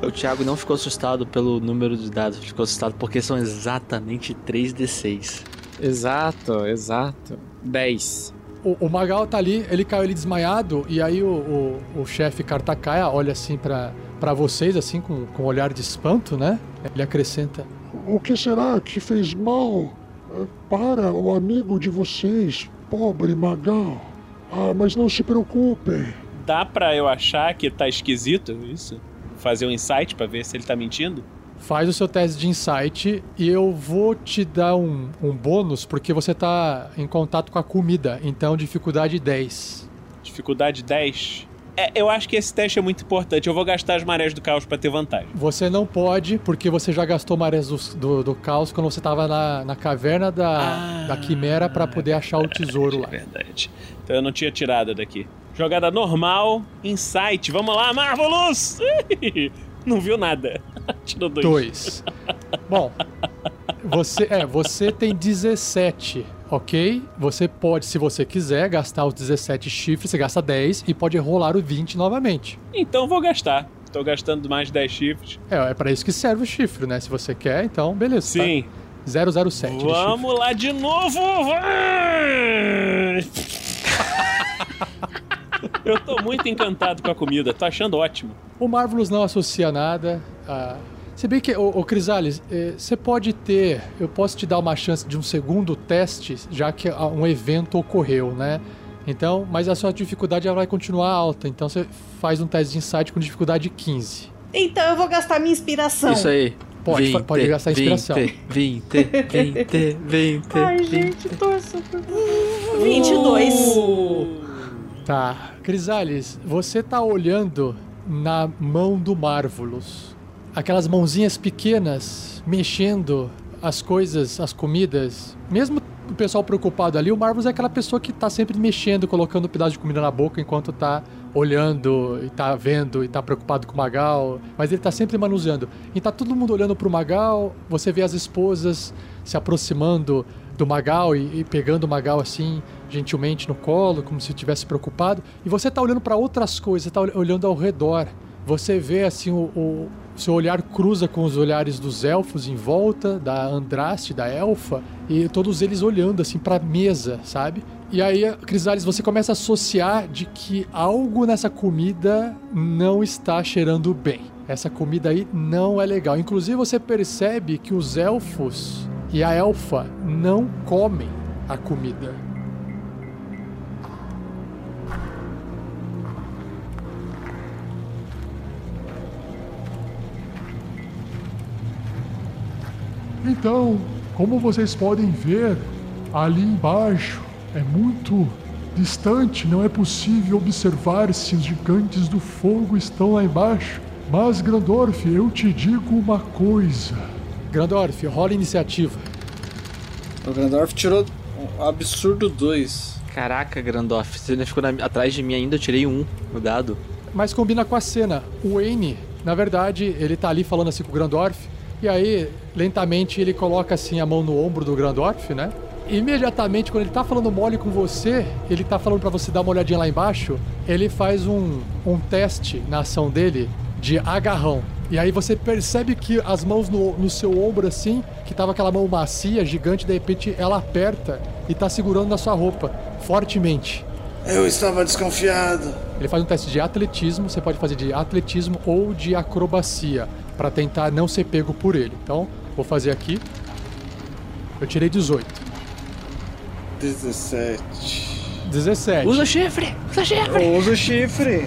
O Thiago não ficou assustado pelo número de dados, ficou assustado porque são exatamente 3d6. Exato, exato. 10. O, o Magal tá ali, ele caiu ali desmaiado, e aí o, o, o chefe Kartakaia olha assim pra, pra vocês, assim, com, com um olhar de espanto, né? Ele acrescenta: O que será que fez mal eh, para o amigo de vocês, pobre Magal? Ah, mas não se preocupem. Dá pra eu achar que tá esquisito isso? Fazer um insight pra ver se ele tá mentindo? Faz o seu teste de insight e eu vou te dar um, um bônus porque você tá em contato com a comida, então dificuldade 10. Dificuldade 10. É, eu acho que esse teste é muito importante. Eu vou gastar as marés do caos pra ter vantagem. Você não pode, porque você já gastou marés do, do, do caos quando você tava na, na caverna da, da quimera pra poder achar o tesouro lá. É verdade. Então eu não tinha tirado daqui. Jogada normal, insight. Vamos lá, Marvelous! Não viu nada. Tirou dois. Dois. Bom, você, é, você tem 17, ok? Você pode, se você quiser, gastar os 17 chifres, você gasta 10 e pode rolar o 20 novamente. Então vou gastar. Tô gastando mais 10 chifres. É, é pra isso que serve o chifre, né? Se você quer, então beleza. Sim. Tá? 007 de chifre. Vamos lá de novo! Vai! Eu tô muito encantado com a comida, tô achando ótimo. O Marvelous não associa nada. A... Se bem que, ô, ô Crisales, eh, você pode ter. Eu posso te dar uma chance de um segundo teste, já que ah, um evento ocorreu, né? Então, mas a sua dificuldade ela vai continuar alta. Então você faz um teste de insight com dificuldade 15. Então eu vou gastar minha inspiração. Isso aí. Pode, pode gastar inspiração. 20, 20, 20, 20. Ai, gente, torço por 22. Tá. Crisales, você tá olhando na mão do Marvelous. Aquelas mãozinhas pequenas mexendo as coisas, as comidas. Mesmo o pessoal preocupado ali, o Marvelous é aquela pessoa que tá sempre mexendo, colocando um pedaço de comida na boca enquanto tá olhando e tá vendo e tá preocupado com o Magal. Mas ele tá sempre manuseando. E tá todo mundo olhando pro Magal, você vê as esposas se aproximando do Magal e, e pegando o Magal assim, gentilmente no colo, como se estivesse preocupado. E você tá olhando para outras coisas, tá ol- olhando ao redor. Você vê assim o, o seu olhar cruza com os olhares dos elfos em volta, da Andraste, da elfa, e todos eles olhando assim pra mesa, sabe? E aí, Crisales, você começa a associar de que algo nessa comida não está cheirando bem. Essa comida aí não é legal. Inclusive, você percebe que os elfos e a elfa não comem a comida. Então, como vocês podem ver, ali embaixo é muito distante, não é possível observar se os gigantes do fogo estão lá embaixo. Mas, Grandorf, eu te digo uma coisa. Grandorf, rola iniciativa. O Grandorf tirou um absurdo 2. Caraca, Grandorf, você ainda ficou na- atrás de mim ainda, eu tirei um no dado. Mas combina com a cena. O Wayne, na verdade, ele tá ali falando assim com o Grandorf. E aí, lentamente, ele coloca assim a mão no ombro do Grandorf, né? Imediatamente, quando ele tá falando mole com você, ele tá falando pra você dar uma olhadinha lá embaixo. Ele faz um, um teste na ação dele de agarrão. E aí você percebe que as mãos no, no seu ombro assim, que tava aquela mão macia, gigante, de repente ela aperta e tá segurando na sua roupa, fortemente. Eu estava desconfiado. Ele faz um teste de atletismo, você pode fazer de atletismo ou de acrobacia, pra tentar não ser pego por ele. Então, vou fazer aqui. Eu tirei 18. 17. 17. Usa o chifre! Usa o chifre! Usa o chifre.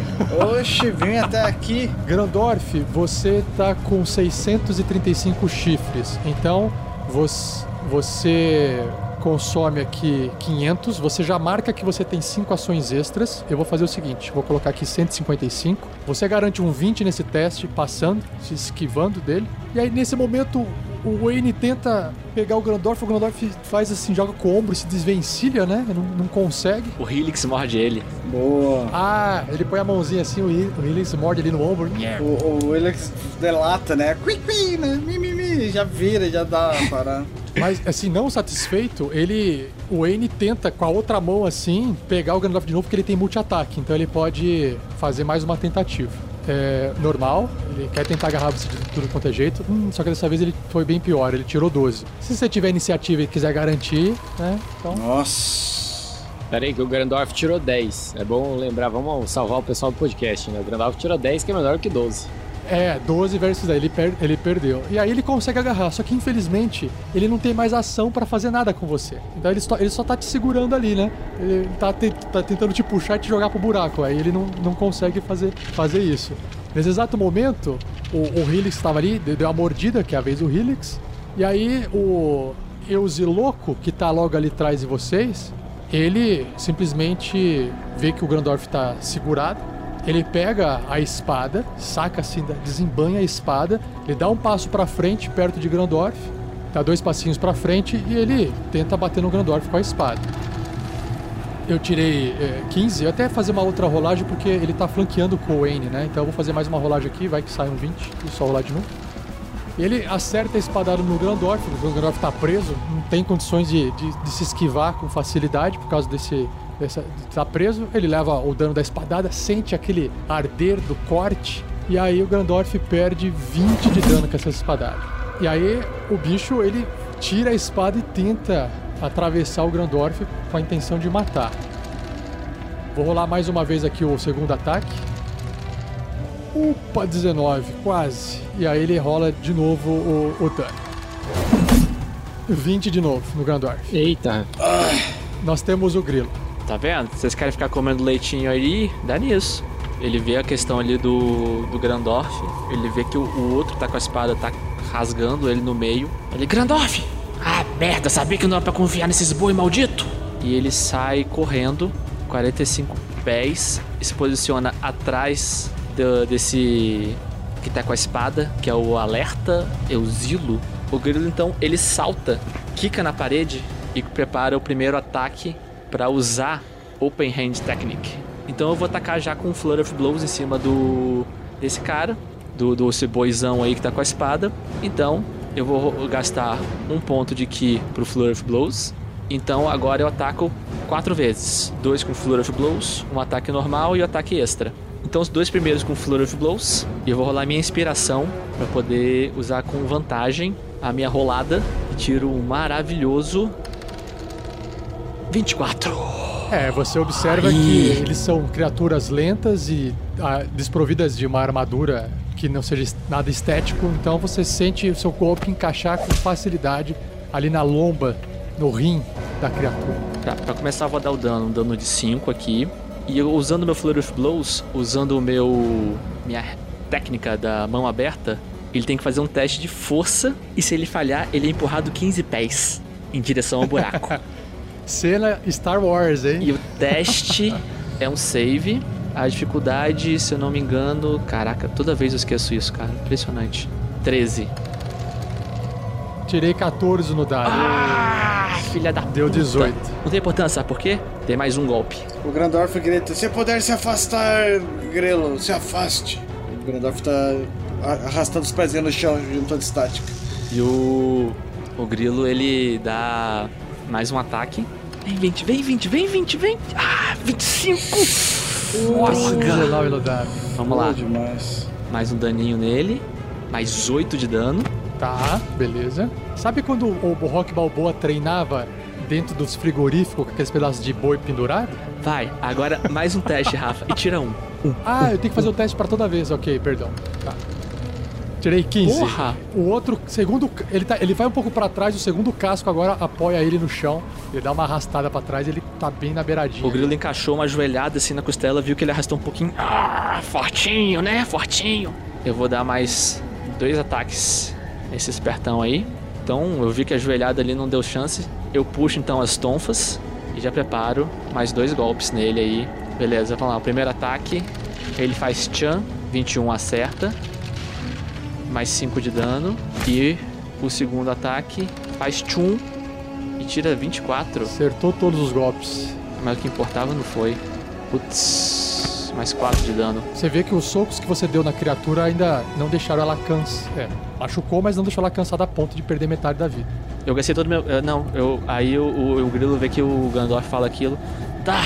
Oxe, vim até aqui. Grandorf, você tá com 635 chifres. Então, você, você consome aqui 500. Você já marca que você tem 5 ações extras. Eu vou fazer o seguinte: vou colocar aqui 155. Você garante um 20 nesse teste, passando, se esquivando dele. E aí, nesse momento, o Wayne tenta pegar o Grandorf. O Grandorf faz assim, joga com o ombro e se desvencilha, né? Não, não consegue. O Helix morde ele. Boa. Ah, ele põe a mãozinha assim, o He- o Helix morde ali no ombro. O, o Helix delata, né? Cui, né? Mi, mi, mi. Já vira, já dá parada. Mas, assim, não satisfeito, ele. O Wayne tenta com a outra mão, assim, pegar o Grandorf de novo, porque ele tem multi-ataque. Então ele pode fazer mais uma tentativa. É normal, ele quer tentar agarrar você de tudo quanto é jeito. Hum, só que dessa vez ele foi bem pior, ele tirou 12. Se você tiver iniciativa e quiser garantir, né? Então. Nossa. Pera aí, que o Grandorf tirou 10. É bom lembrar, vamos salvar o pessoal do podcast, né? O Grandorf tirou 10, que é melhor que 12. É, 12 versus 10, ele, per- ele perdeu. E aí ele consegue agarrar, só que infelizmente ele não tem mais ação pra fazer nada com você. Então ele só, ele só tá te segurando ali, né? Ele tá, te- tá tentando te puxar e te jogar pro buraco. Aí ele não, não consegue fazer, fazer isso. Nesse exato momento, o, o Helix estava ali, deu uma mordida, que é a vez do Helix. E aí o Eusiloco, que tá logo ali atrás de vocês, ele simplesmente vê que o Grandorf tá segurado. Ele pega a espada, saca assim, desembanha a espada, ele dá um passo pra frente, perto de Grandorf, dá dois passinhos pra frente e ele tenta bater no Grandorf com a espada. Eu tirei é, 15, eu até fazer uma outra rolagem porque ele tá flanqueando com o Wayne, né? Então eu vou fazer mais uma rolagem aqui, vai que sai um 20, e só rolar de novo. Ele acerta a espadada no Grandorf, o Grandorf tá preso, não tem condições de, de- de se esquivar com facilidade por causa desse. Dessa, de tá preso, ele leva o dano da espadada, sente aquele arder do corte, e aí o Grandorf perde 20 de dano com essa espadada. E aí o bicho ele tira a espada e tenta atravessar o Grandorf com a intenção de matar. Vou rolar mais uma vez aqui o segundo ataque. Opa, 19, quase. E aí ele rola de novo o, o dano. 20 de novo no Grandorf. Eita. Nós temos o grilo. Tá vendo? Vocês querem ficar comendo leitinho aí? Dá nisso. Ele vê a questão ali do, do Grandorf. Ele vê que o, o outro tá com a espada, tá rasgando ele no meio. Ele, Grandorf! Ah, merda, sabia que não é pra confiar nesses boi maldito? E ele sai correndo, 45 pés, se posiciona atrás do- desse que tá com a espada, que é o Alerta Eusilo. O grilo então ele salta, quica na parede e prepara o primeiro ataque para usar Open Hand Technique. Então eu vou atacar já com Flood of Blows em cima do desse cara, do, do boizão aí que tá com a espada. Então eu vou gastar um ponto de Ki pro Flood of Blows. Então agora eu ataco quatro vezes. Dois com Flood of Blows, um ataque normal e o ataque extra. Então os dois primeiros com Flood of Blows. E eu vou rolar minha inspiração para poder usar com vantagem a minha rolada. E tiro um maravilhoso 24. É, você observa que eles são criaturas lentas e ah, desprovidas de uma armadura que não seja nada estético, então você sente o seu corpo encaixar com facilidade ali na lomba, no rim da criatura. Tá, pra começar eu vou dar o dano, um dano de 5 aqui. E eu, usando meu Flurry of Blows, usando o meu. minha técnica da mão aberta, ele tem que fazer um teste de força. E se ele falhar, ele é empurrado 15 pés em direção ao buraco. Cena Star Wars, hein? E o teste é um save. A dificuldade, se eu não me engano. Caraca, toda vez eu esqueço isso, cara. Impressionante. 13. Tirei 14 no dado. Ah, filha da Deu 18. Não tem importância, sabe por quê? Tem mais um golpe. O Grandorf grita: Se puder se afastar, Grelo, se afaste. O Grandorf tá a- arrastando os pezinhos no chão junto à estática. E o. O grilo ele dá mais um ataque. Vem 20, vem 20, vem 20, vem. Ah, 25! Nossa, Droga! 19 no dado. Vamos lá. Demais. Mais um daninho nele. mais 8 de dano. Tá, beleza. Sabe quando o Rock Balboa treinava dentro dos frigoríficos com aqueles pedaços de boi pendurado? Vai, agora mais um teste, Rafa, e tira um. Ah, eu tenho que fazer o teste pra toda vez. Ok, perdão. Tá. Tirei 15. Porra! O outro, segundo, ele, tá, ele vai um pouco pra trás, o segundo casco agora apoia ele no chão. Ele dá uma arrastada pra trás, ele tá bem na beiradinha. O grilo encaixou uma joelhada assim na costela, viu que ele arrastou um pouquinho. Ah, fortinho, né? Fortinho. Eu vou dar mais dois ataques nesse espertão aí. Então, eu vi que a joelhada ali não deu chance. Eu puxo então as tonfas e já preparo mais dois golpes nele aí. Beleza, vamos lá. O primeiro ataque, ele faz Chan, 21 acerta. Mais 5 de dano. E o segundo ataque faz Chun e tira 24. Acertou todos os golpes. Mas o que importava não foi. Putz, mais 4 de dano. Você vê que os socos que você deu na criatura ainda não deixaram ela cansar. É, machucou, mas não deixou ela cansada a ponto de perder metade da vida. Eu gastei todo meu. eh, Não, eu, aí o, o, o Grilo vê que o Gandalf fala aquilo. Tá!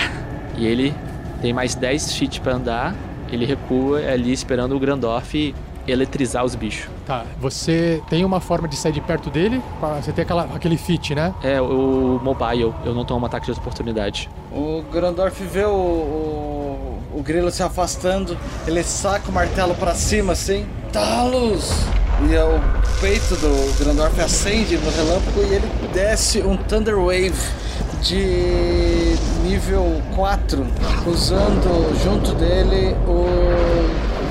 E ele tem mais 10 feet pra andar. Ele recua ali esperando o Grandorf eletrizar os bichos. Tá, você tem uma forma de sair de perto dele? Você tem aquela, aquele fit, né? É, o mobile, eu não tomo ataque de oportunidade. O Grandorf vê o, o, o grilo se afastando, ele saca o martelo pra cima assim, Talos! E é o peito do Grandorf acende no relâmpago e ele desce um Thunder Wave de nível 4, usando junto dele o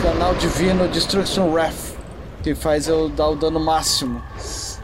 canal divino Destruction Wrath, que faz eu dar o dano máximo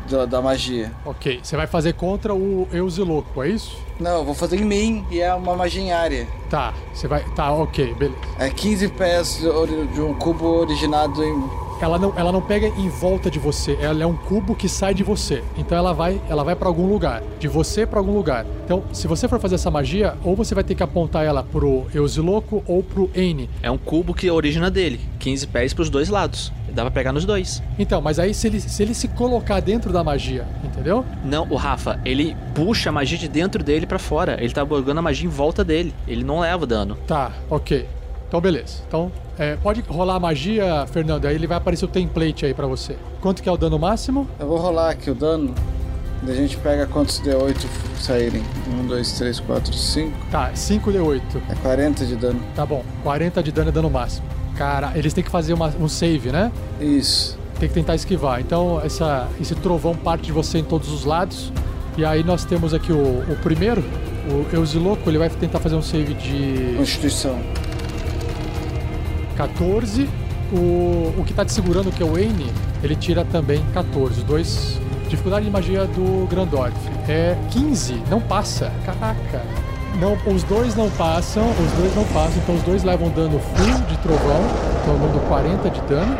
da, da magia. Ok, você vai fazer contra o Eusiloco, é isso? Não, eu vou fazer em mim e é uma magia em área. Tá, você vai. Tá, ok, beleza. É 15 pés de, um cubo originado em. Ela não, ela não pega em volta de você, ela é um cubo que sai de você. Então ela vai, ela vai para algum lugar, de você para algum lugar. Então, se você for fazer essa magia, ou você vai ter que apontar ela pro Eusiloco ou pro N. É um cubo que origina dele, 15 pés pros dois lados. Dá pra pegar nos dois. Então, mas aí se ele, se ele se colocar dentro da magia, entendeu? Não, o Rafa, ele puxa a magia de dentro dele pra fora. Ele tá bugando a magia em volta dele. Ele não leva dano. Tá, ok. Então, beleza. Então, é, pode rolar a magia, Fernando. Aí ele vai aparecer o template aí pra você. Quanto que é o dano máximo? Eu vou rolar aqui o dano. Daí a gente pega quantos D8 saírem. 1, 2, 3, 4, 5. Tá, 5d8. É 40 de dano. Tá bom. 40 de dano é dano máximo. Cara, eles têm que fazer uma- um save, né? Isso. Tem que tentar esquivar. Então, essa, esse trovão parte de você em todos os lados. E aí nós temos aqui o, o primeiro, o Eusiloco, ele vai tentar fazer um save de Constituição. 14. O, o que tá te segurando, que é o N, ele tira também 14. Os dois. Dificuldade de magia do Grandorf é 15, não passa. Caraca. Não, os dois não passam, os dois não passam, então os dois levam dano full de trovão, tomando 40 de dano.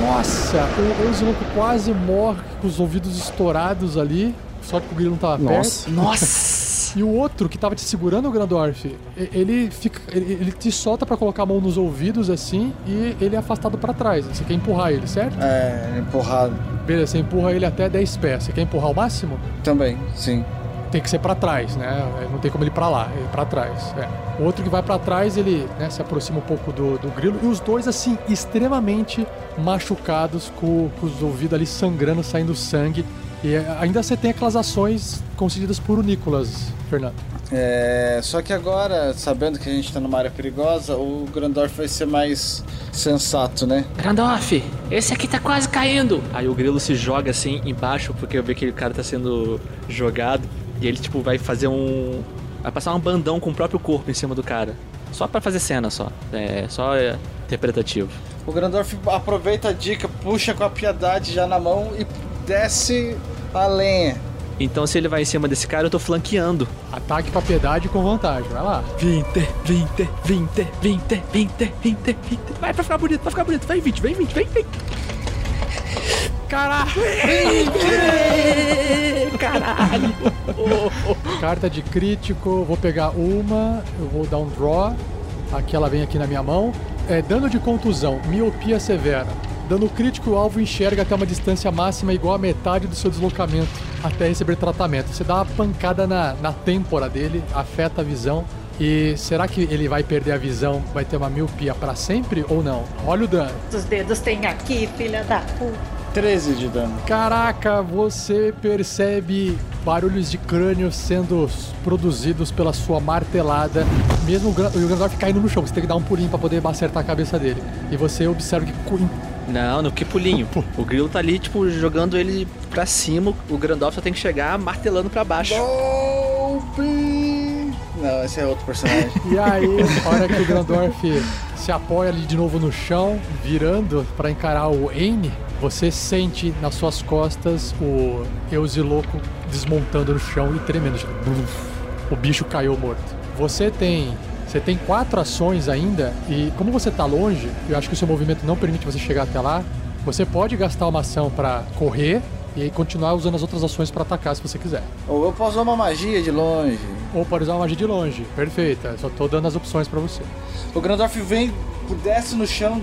Nossa, o Eusiloco quase morre com os ouvidos estourados ali. Sorte que o grilo não tava Nossa. perto. Nossa! E o outro que tava te segurando, o Grandorf, ele fica. Ele, ele te solta pra colocar a mão nos ouvidos assim e ele é afastado pra trás. Você quer empurrar ele, certo? É, empurrado. Beleza, você empurra ele até 10 pés. Você quer empurrar o máximo? Também, sim. Tem que ser pra trás, né? Não tem como ele ir pra lá, é pra trás. é. O outro que vai pra trás, ele né, se aproxima um pouco do, do grilo. E os dois, assim, extremamente machucados, com, com os ouvidos ali sangrando, saindo sangue. E é, ainda você tem aquelas ações concedidas por o Nicolas, Fernando. É, só que agora, sabendo que a gente tá numa área perigosa, o Grandorf vai ser mais sensato, né? Grandorf, esse aqui tá quase caindo. Aí o grilo se joga assim embaixo, porque eu vi que o cara tá sendo jogado. E ele, tipo, vai fazer um. Vai passar um bandão com o próprio corpo em cima do cara. Só pra fazer cena, só. É, só é interpretativo. O Grandorf aproveita a dica, puxa com a piedade já na mão e desce a lenha. Então, se ele vai em cima desse cara, eu tô flanqueando. Ataque pra piedade com vantagem, vai lá. 20, 20, 20, 20, 20, 20, 20. Vai pra ficar bonito, pra ficar bonito. Vai 20, vem 20, vem, vem. Caralho! Caralho! Carta de crítico, vou pegar uma, eu vou dar um draw. Aqui ela vem aqui na minha mão. É dano de contusão, miopia severa. Dano crítico, o alvo enxerga até uma distância máxima igual a metade do seu deslocamento até receber tratamento. Você dá uma pancada na, na têmpora dele, afeta a visão. E será que ele vai perder a visão, vai ter uma miopia pra sempre ou não? Olha o dano. Os dedos tem aqui, filha da puta. 13 de dano. Caraca, você percebe barulhos de crânio sendo produzidos pela sua martelada. Mesmo o Gra- o Grandorf caindo no chão, você tem que dar um pulinho pra poder acertar a cabeça dele. E você observa que Não, no que pulinho. O Grilo tá ali, tipo, jogando ele pra cima. O Grandolph só tem que chegar martelando pra baixo. Não, esse é outro personagem. E aí, a hora que o Grandorf se apoia ali de novo no chão, virando pra encarar o Aine, você sente nas suas costas o Eusiloco desmontando no chão e tremendo. O bicho caiu morto. Você tem. Você tem quatro ações ainda, e como você tá longe, eu acho que o seu movimento não permite você chegar até lá. Você pode gastar uma ação pra correr e aí continuar usando as outras ações pra atacar se você quiser. Ou eu posso usar uma magia de longe. Ou pode usar uma magia de longe. Perfeita. Só tô dando as opções pra você. O Grandorf vem, desce no chão,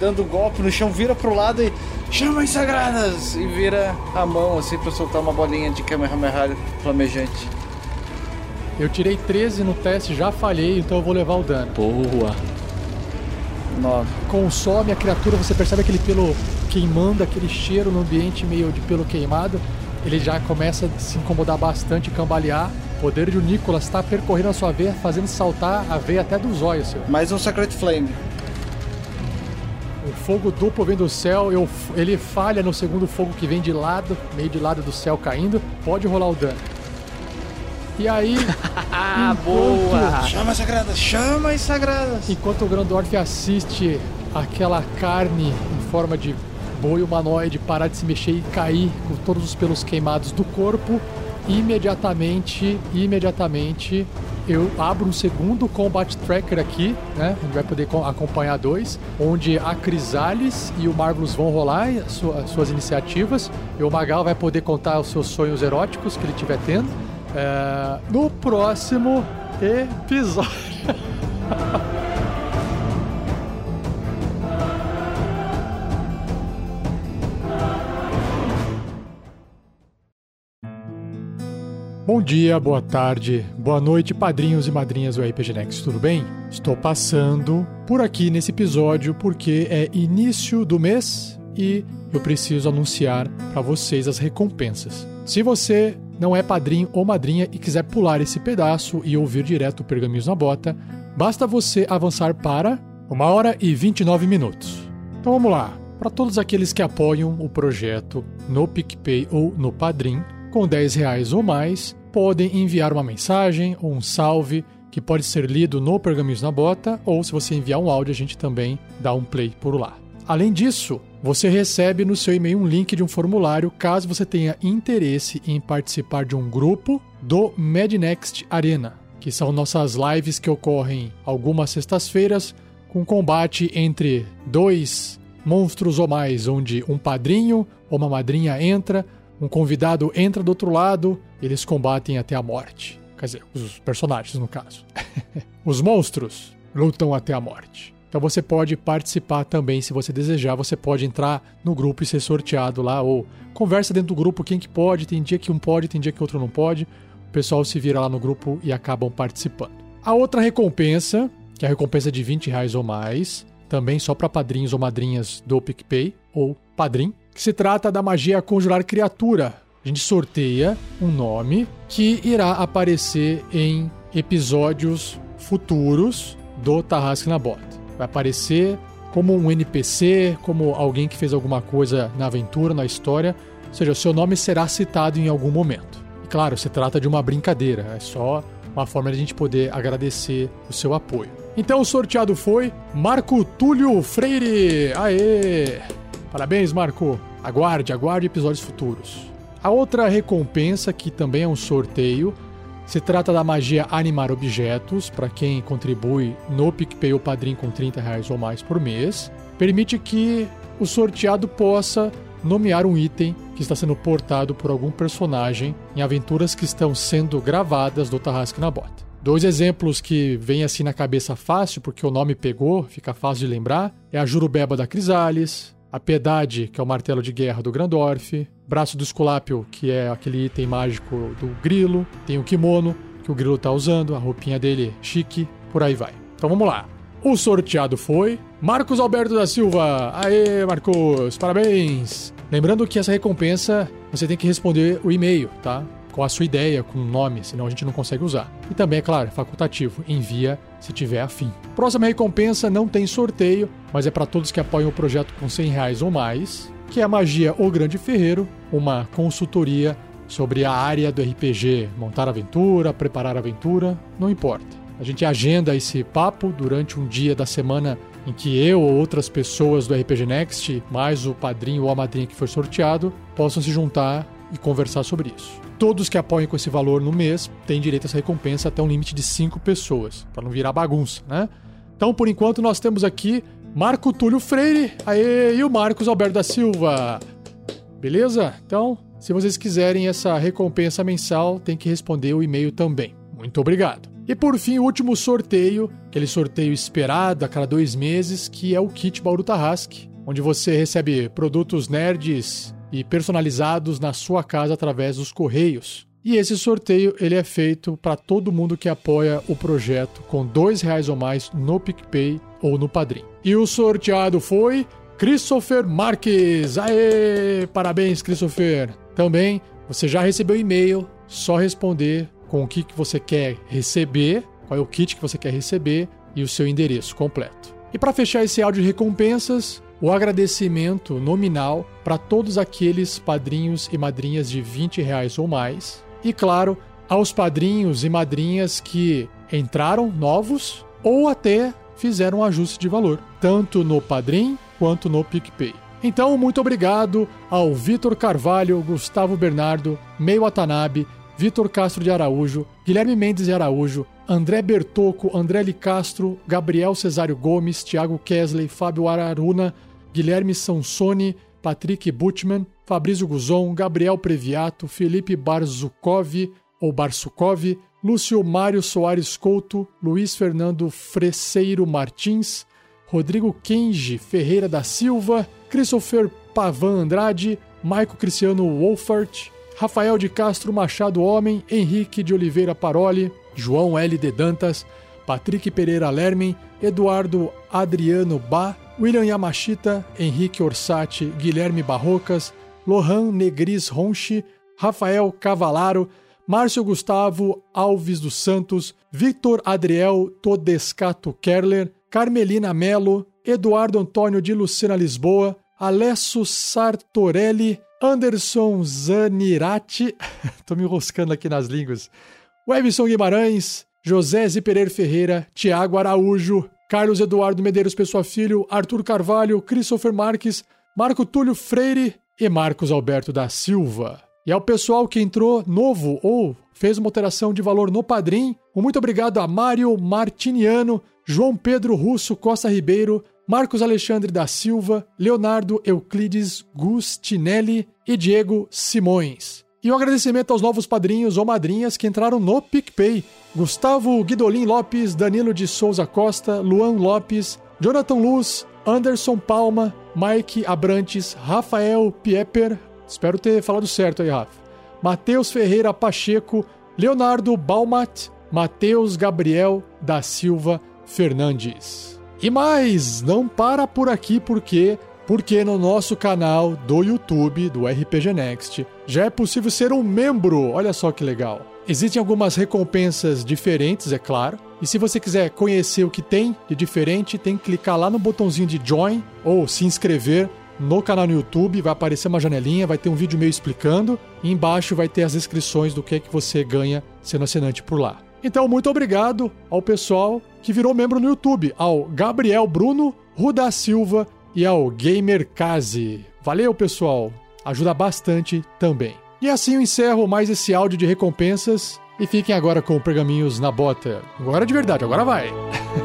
dando um golpe no chão, vira pro lado e chama sagradas! E vira a mão assim pra soltar uma bolinha de Kamehameha flamejante. Eu tirei 13 no teste, já falhei, então eu vou levar o dano. Boa. 9. Consome a criatura, você percebe aquele pelo queimando, aquele cheiro no ambiente meio de pelo queimado. Ele já começa a se incomodar bastante, cambalear. O poder de Nicolas está percorrendo a sua veia, fazendo saltar a veia até dos olhos, seu. Mais um Sacred Flame. O fogo duplo vem do céu, eu- ele falha no segundo fogo que vem de lado, meio de lado do céu caindo. Pode rolar o dano. E aí. Ah, boa! Chama sagradas, chama sagradas! Enquanto o Grandorf assiste aquela carne em forma de boi humanoide parar de se mexer e cair com todos os pelos queimados do corpo, imediatamente, imediatamente eu abro um segundo combat tracker aqui, né? A gente vai poder co- acompanhar dois, onde a Crisales e o Marvelous vão rolar as sua- as suas iniciativas e o Magal vai poder contar os seus sonhos eróticos que ele estiver tendo. É, no próximo episódio. Bom dia, boa tarde, boa noite, padrinhos e madrinhas do RPG Next, tudo bem? Estou passando por aqui nesse episódio porque é início do mês e eu preciso anunciar para vocês as recompensas. Se você não é padrinho ou madrinha e quiser pular esse pedaço e ouvir direto o Pergaminhos na Bota, basta você avançar para 1 hora e 29 minutos. Então vamos lá. Para todos aqueles que apoiam o projeto no PicPay ou no Padrim, com 10 reais ou mais, podem enviar uma mensagem ou um salve que pode ser lido no Pergaminhos na Bota, ou se você enviar um áudio, a gente também dá um play por lá. Além disso, você recebe no seu e-mail um link de um formulário caso você tenha interesse em participar de um grupo do Mednext Arena, que são nossas lives que ocorrem algumas sextas-feiras com combate entre dois monstros ou mais, onde um padrinho ou uma madrinha entra, um convidado entra do outro lado, eles combatem até a morte. Quer dizer, os personagens, no caso. os monstros lutam até a morte. Então você pode participar também, se você desejar, você pode entrar no grupo e ser sorteado lá, ou conversa dentro do grupo quem que pode, tem dia que um pode, tem dia que outro não pode. O pessoal se vira lá no grupo e acabam participando. A outra recompensa, que é a recompensa de 20 reais ou mais, também só para padrinhos ou madrinhas do PicPay ou Padrim, que se trata da magia conjurar criatura. A gente sorteia um nome que irá aparecer em episódios futuros do Tarrasque na Bota. Vai aparecer como um NPC, como alguém que fez alguma coisa na aventura, na história. Ou seja, o seu nome será citado em algum momento. E claro, se trata de uma brincadeira, é só uma forma de a gente poder agradecer o seu apoio. Então o sorteado foi Marco Túlio Freire. Aê! Parabéns, Marco. Aguarde, aguarde episódios futuros. A outra recompensa, que também é um sorteio, se trata da magia Animar Objetos, para quem contribui no PicPay ou Padrim com 30 reais ou mais por mês. Permite que o sorteado possa nomear um item que está sendo portado por algum personagem em aventuras que estão sendo gravadas do Tarrasque na Bota. Dois exemplos que vêm assim na cabeça fácil, porque o nome pegou, fica fácil de lembrar, é a Jurubeba da Crisales, a Piedade, que é o martelo de guerra do Grandorf, Braço do Esculápio, que é aquele item mágico do Grilo, tem o Kimono, que o Grilo tá usando, a roupinha dele chique, por aí vai. Então vamos lá. O sorteado foi Marcos Alberto da Silva. Aê, Marcos, parabéns! Lembrando que essa recompensa você tem que responder o e-mail, tá? Com a sua ideia, com o nome, senão a gente não consegue usar. E também, é claro, facultativo. Envia se tiver afim. Próxima recompensa não tem sorteio, mas é para todos que apoiam o projeto com 100 reais ou mais, que é a Magia O Grande Ferreiro, uma consultoria sobre a área do RPG, montar aventura, preparar aventura, não importa. A gente agenda esse papo durante um dia da semana em que eu ou outras pessoas do RPG Next, mais o padrinho ou a madrinha que foi sorteado, possam se juntar e conversar sobre isso. Todos que apoiam com esse valor no mês têm direito a essa recompensa até um limite de 5 pessoas, para não virar bagunça, né? Então, por enquanto, nós temos aqui Marco Túlio Freire aê, e o Marcos Alberto da Silva. Beleza? Então, se vocês quiserem essa recompensa mensal, tem que responder o e-mail também. Muito obrigado. E por fim, o último sorteio, aquele sorteio esperado a cada dois meses, que é o Kit Bauru Tarrasque, onde você recebe produtos nerds e personalizados na sua casa através dos correios. E esse sorteio ele é feito para todo mundo que apoia o projeto com dois reais ou mais no PicPay ou no Padrim. E o sorteado foi Christopher Marques. Aê! Parabéns, Christopher! Também você já recebeu e-mail, só responder com o que, que você quer receber, qual é o kit que você quer receber e o seu endereço completo. E para fechar esse áudio de recompensas, o agradecimento nominal para todos aqueles padrinhos e madrinhas de 20 reais ou mais. E claro, aos padrinhos e madrinhas que entraram novos ou até fizeram um ajuste de valor, tanto no Padrim quanto no PicPay. Então, muito obrigado ao Vitor Carvalho, Gustavo Bernardo, Meio Watanabe, Vitor Castro de Araújo, Guilherme Mendes de Araújo, André Bertoco, André Li Castro, Gabriel Cesário Gomes, Thiago Kesley, Fábio Araruna, Guilherme Sansoni, Patrick Butman, Fabrício Guzon, Gabriel Previato, Felipe Barzukov ou Barsukov, Lúcio Mário Soares Couto, Luiz Fernando Freseiro Martins, Rodrigo Kenji Ferreira da Silva, Christopher Pavan Andrade, Maico Cristiano Wolfert, Rafael de Castro Machado Homem, Henrique de Oliveira Paroli, João L. de Dantas, Patrick Pereira Lermen, Eduardo Adriano Bá, William Yamashita, Henrique Orsatti, Guilherme Barrocas, Lohan Negris Ronchi, Rafael Cavalaro, Márcio Gustavo Alves dos Santos, Victor Adriel Todescato Kerler, Carmelina Melo, Eduardo Antônio de Lucena Lisboa, Alessio Sartorelli, Anderson Zanirati, tô me enroscando aqui nas línguas, Webson Guimarães, José Ziperer Ferreira, Tiago Araújo, Carlos Eduardo Medeiros Pessoa Filho, Arthur Carvalho, Christopher Marques, Marco Túlio Freire e Marcos Alberto da Silva. E ao pessoal que entrou novo ou fez uma alteração de valor no Padrim, um muito obrigado a Mário Martiniano, João Pedro Russo Costa Ribeiro, Marcos Alexandre da Silva, Leonardo Euclides Gustinelli e Diego Simões. E um agradecimento aos novos padrinhos ou madrinhas que entraram no PicPay: Gustavo Guidolin Lopes, Danilo de Souza Costa, Luan Lopes, Jonathan Luz, Anderson Palma, Mike Abrantes, Rafael Pieper, espero ter falado certo aí, Rafa, Matheus Ferreira Pacheco, Leonardo Balmat, Matheus Gabriel da Silva Fernandes. E mais, não para por aqui porque porque no nosso canal do YouTube do RPG Next já é possível ser um membro. Olha só que legal. Existem algumas recompensas diferentes, é claro. E se você quiser conhecer o que tem de diferente, tem que clicar lá no botãozinho de join ou se inscrever no canal no YouTube, vai aparecer uma janelinha, vai ter um vídeo meio explicando, e embaixo vai ter as inscrições do que é que você ganha sendo assinante por lá. Então, muito obrigado ao pessoal que virou membro no YouTube, ao Gabriel Bruno, Ruda Silva e ao Gamer. Valeu, pessoal! Ajuda bastante também. E assim eu encerro mais esse áudio de recompensas e fiquem agora com Pergaminhos na Bota. Agora de verdade, agora vai!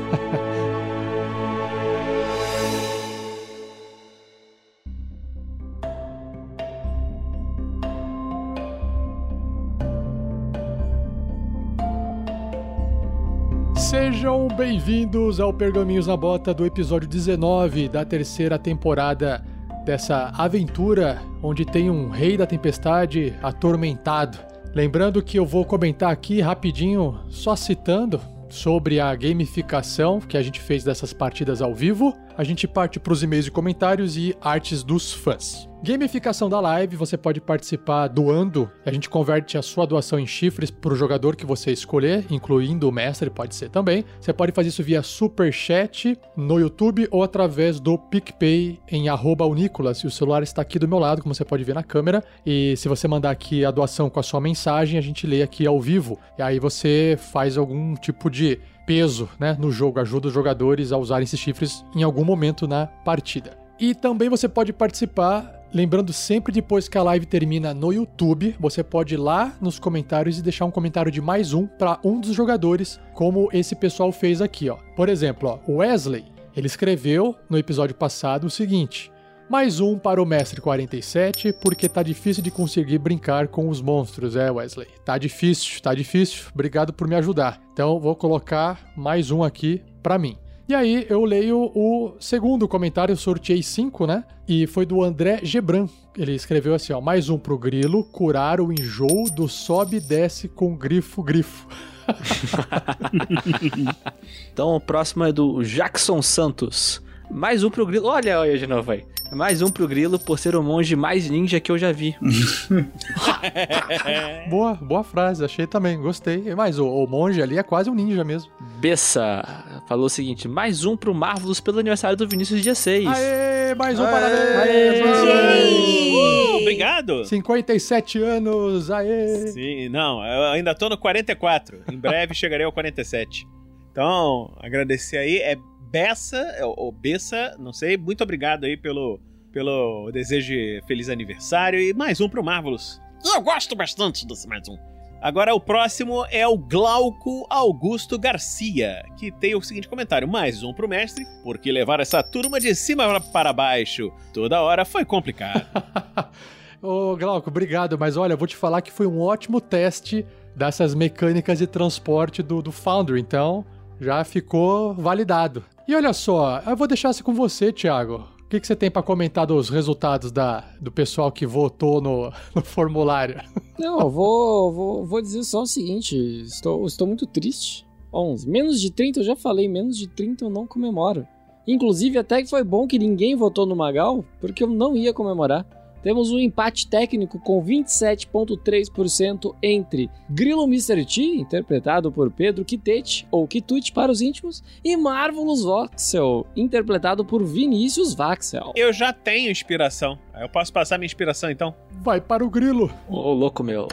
Sejam bem-vindos ao Pergaminhos na Bota do episódio 19 da terceira temporada dessa aventura onde tem um rei da tempestade atormentado Lembrando que eu vou comentar aqui rapidinho, só citando sobre a gamificação que a gente fez dessas partidas ao vivo. A gente parte para os e-mails e comentários e artes dos fãs. Gamificação da live, você pode participar doando. A gente converte a sua doação em chifres para o jogador que você escolher, incluindo o mestre, pode ser também. Você pode fazer isso via Super Chat no YouTube ou através do PicPay em Unicolas. E o celular está aqui do meu lado, como você pode ver na câmera. E se você mandar aqui a doação com a sua mensagem, a gente lê aqui ao vivo. E aí você faz algum tipo de peso né, no jogo, ajuda os jogadores a usarem esses chifres em algum momento na partida. E também você pode participar Lembrando sempre depois que a live termina no YouTube, você pode ir lá nos comentários e deixar um comentário de mais um para um dos jogadores, como esse pessoal fez aqui, ó. Por exemplo, ó, Wesley, ele escreveu no episódio passado o seguinte: mais um para o mestre 47, porque tá difícil de conseguir brincar com os monstros, é, Wesley. Tá difícil, tá difícil. Obrigado por me ajudar. Então vou colocar mais um aqui para mim. E aí eu leio o segundo comentário, sorteei cinco, né? E foi do André Gebran. Ele escreveu assim, ó, mais um pro Grilo, curar o enjoo do sobe e desce com grifo grifo. então o próximo é do Jackson Santos. Mais um pro Grilo. Olha, olha de novo aí. Mais um pro Grilo por ser o monge mais ninja que eu já vi. boa, boa frase, achei também, gostei. Mas o, o, monge ali é quase um ninja mesmo. Bessa falou o seguinte: mais um pro Marvelous pelo aniversário do Vinícius dia 6. Aê, mais um aê, parabéns! Aê, aê. Uh, obrigado! 57 anos, aê! Sim, não, eu ainda tô no 44. Em breve chegarei ao 47. Então, agradecer aí. É Bessa, ou Bessa, não sei, muito obrigado aí pelo, pelo desejo de feliz aniversário e mais um pro Marvelous. Eu gosto bastante desse mais um. Agora o próximo é o Glauco Augusto Garcia, que tem o seguinte comentário: mais um pro mestre, porque levar essa turma de cima para baixo toda hora foi complicado. Ô Glauco, obrigado, mas olha, vou te falar que foi um ótimo teste dessas mecânicas de transporte do, do Foundry, então já ficou validado. E olha só, eu vou deixar isso com você, Thiago. O que, que você tem para comentar dos resultados da, do pessoal que votou no, no formulário? Não, eu vou, vou, vou dizer só o seguinte: estou, estou muito triste. 11. Menos de 30, eu já falei, menos de 30 eu não comemoro. Inclusive, até que foi bom que ninguém votou no Magal, porque eu não ia comemorar. Temos um empate técnico com 27,3% entre Grilo Mr. T, interpretado por Pedro Kitete, ou Kitute para os íntimos, e Marvelous Voxel, interpretado por Vinícius Vaxel. Eu já tenho inspiração. Eu posso passar minha inspiração então? Vai para o Grilo. Ô, oh, louco meu.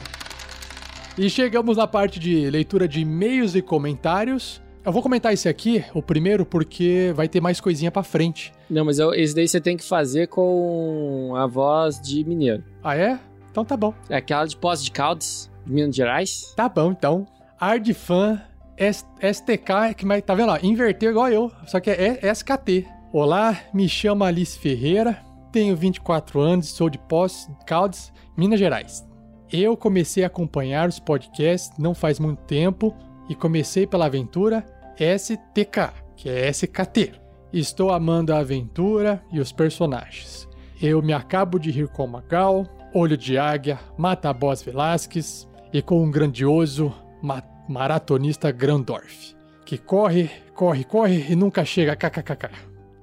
E chegamos na parte de leitura de e-mails e comentários. Eu vou comentar esse aqui, o primeiro, porque vai ter mais coisinha pra frente. Não, mas eu, esse daí você tem que fazer com a voz de mineiro. Ah, é? Então tá bom. É aquela de Poços de Caldas, de Minas Gerais. Tá bom, então. Ardfan STK, que mais, tá vendo lá? Inverteu igual eu, só que é SKT. Olá, me chamo Alice Ferreira, tenho 24 anos, sou de Poços de Caldas, Minas Gerais. Eu comecei a acompanhar os podcasts não faz muito tempo e comecei pela aventura STK, que é SKT. Estou amando a aventura e os personagens. Eu me acabo de rir com Magal, Olho de Águia, Mata Boss Velasquez e com um grandioso ma maratonista Grandorf, que corre, corre, corre e nunca chega kkkk.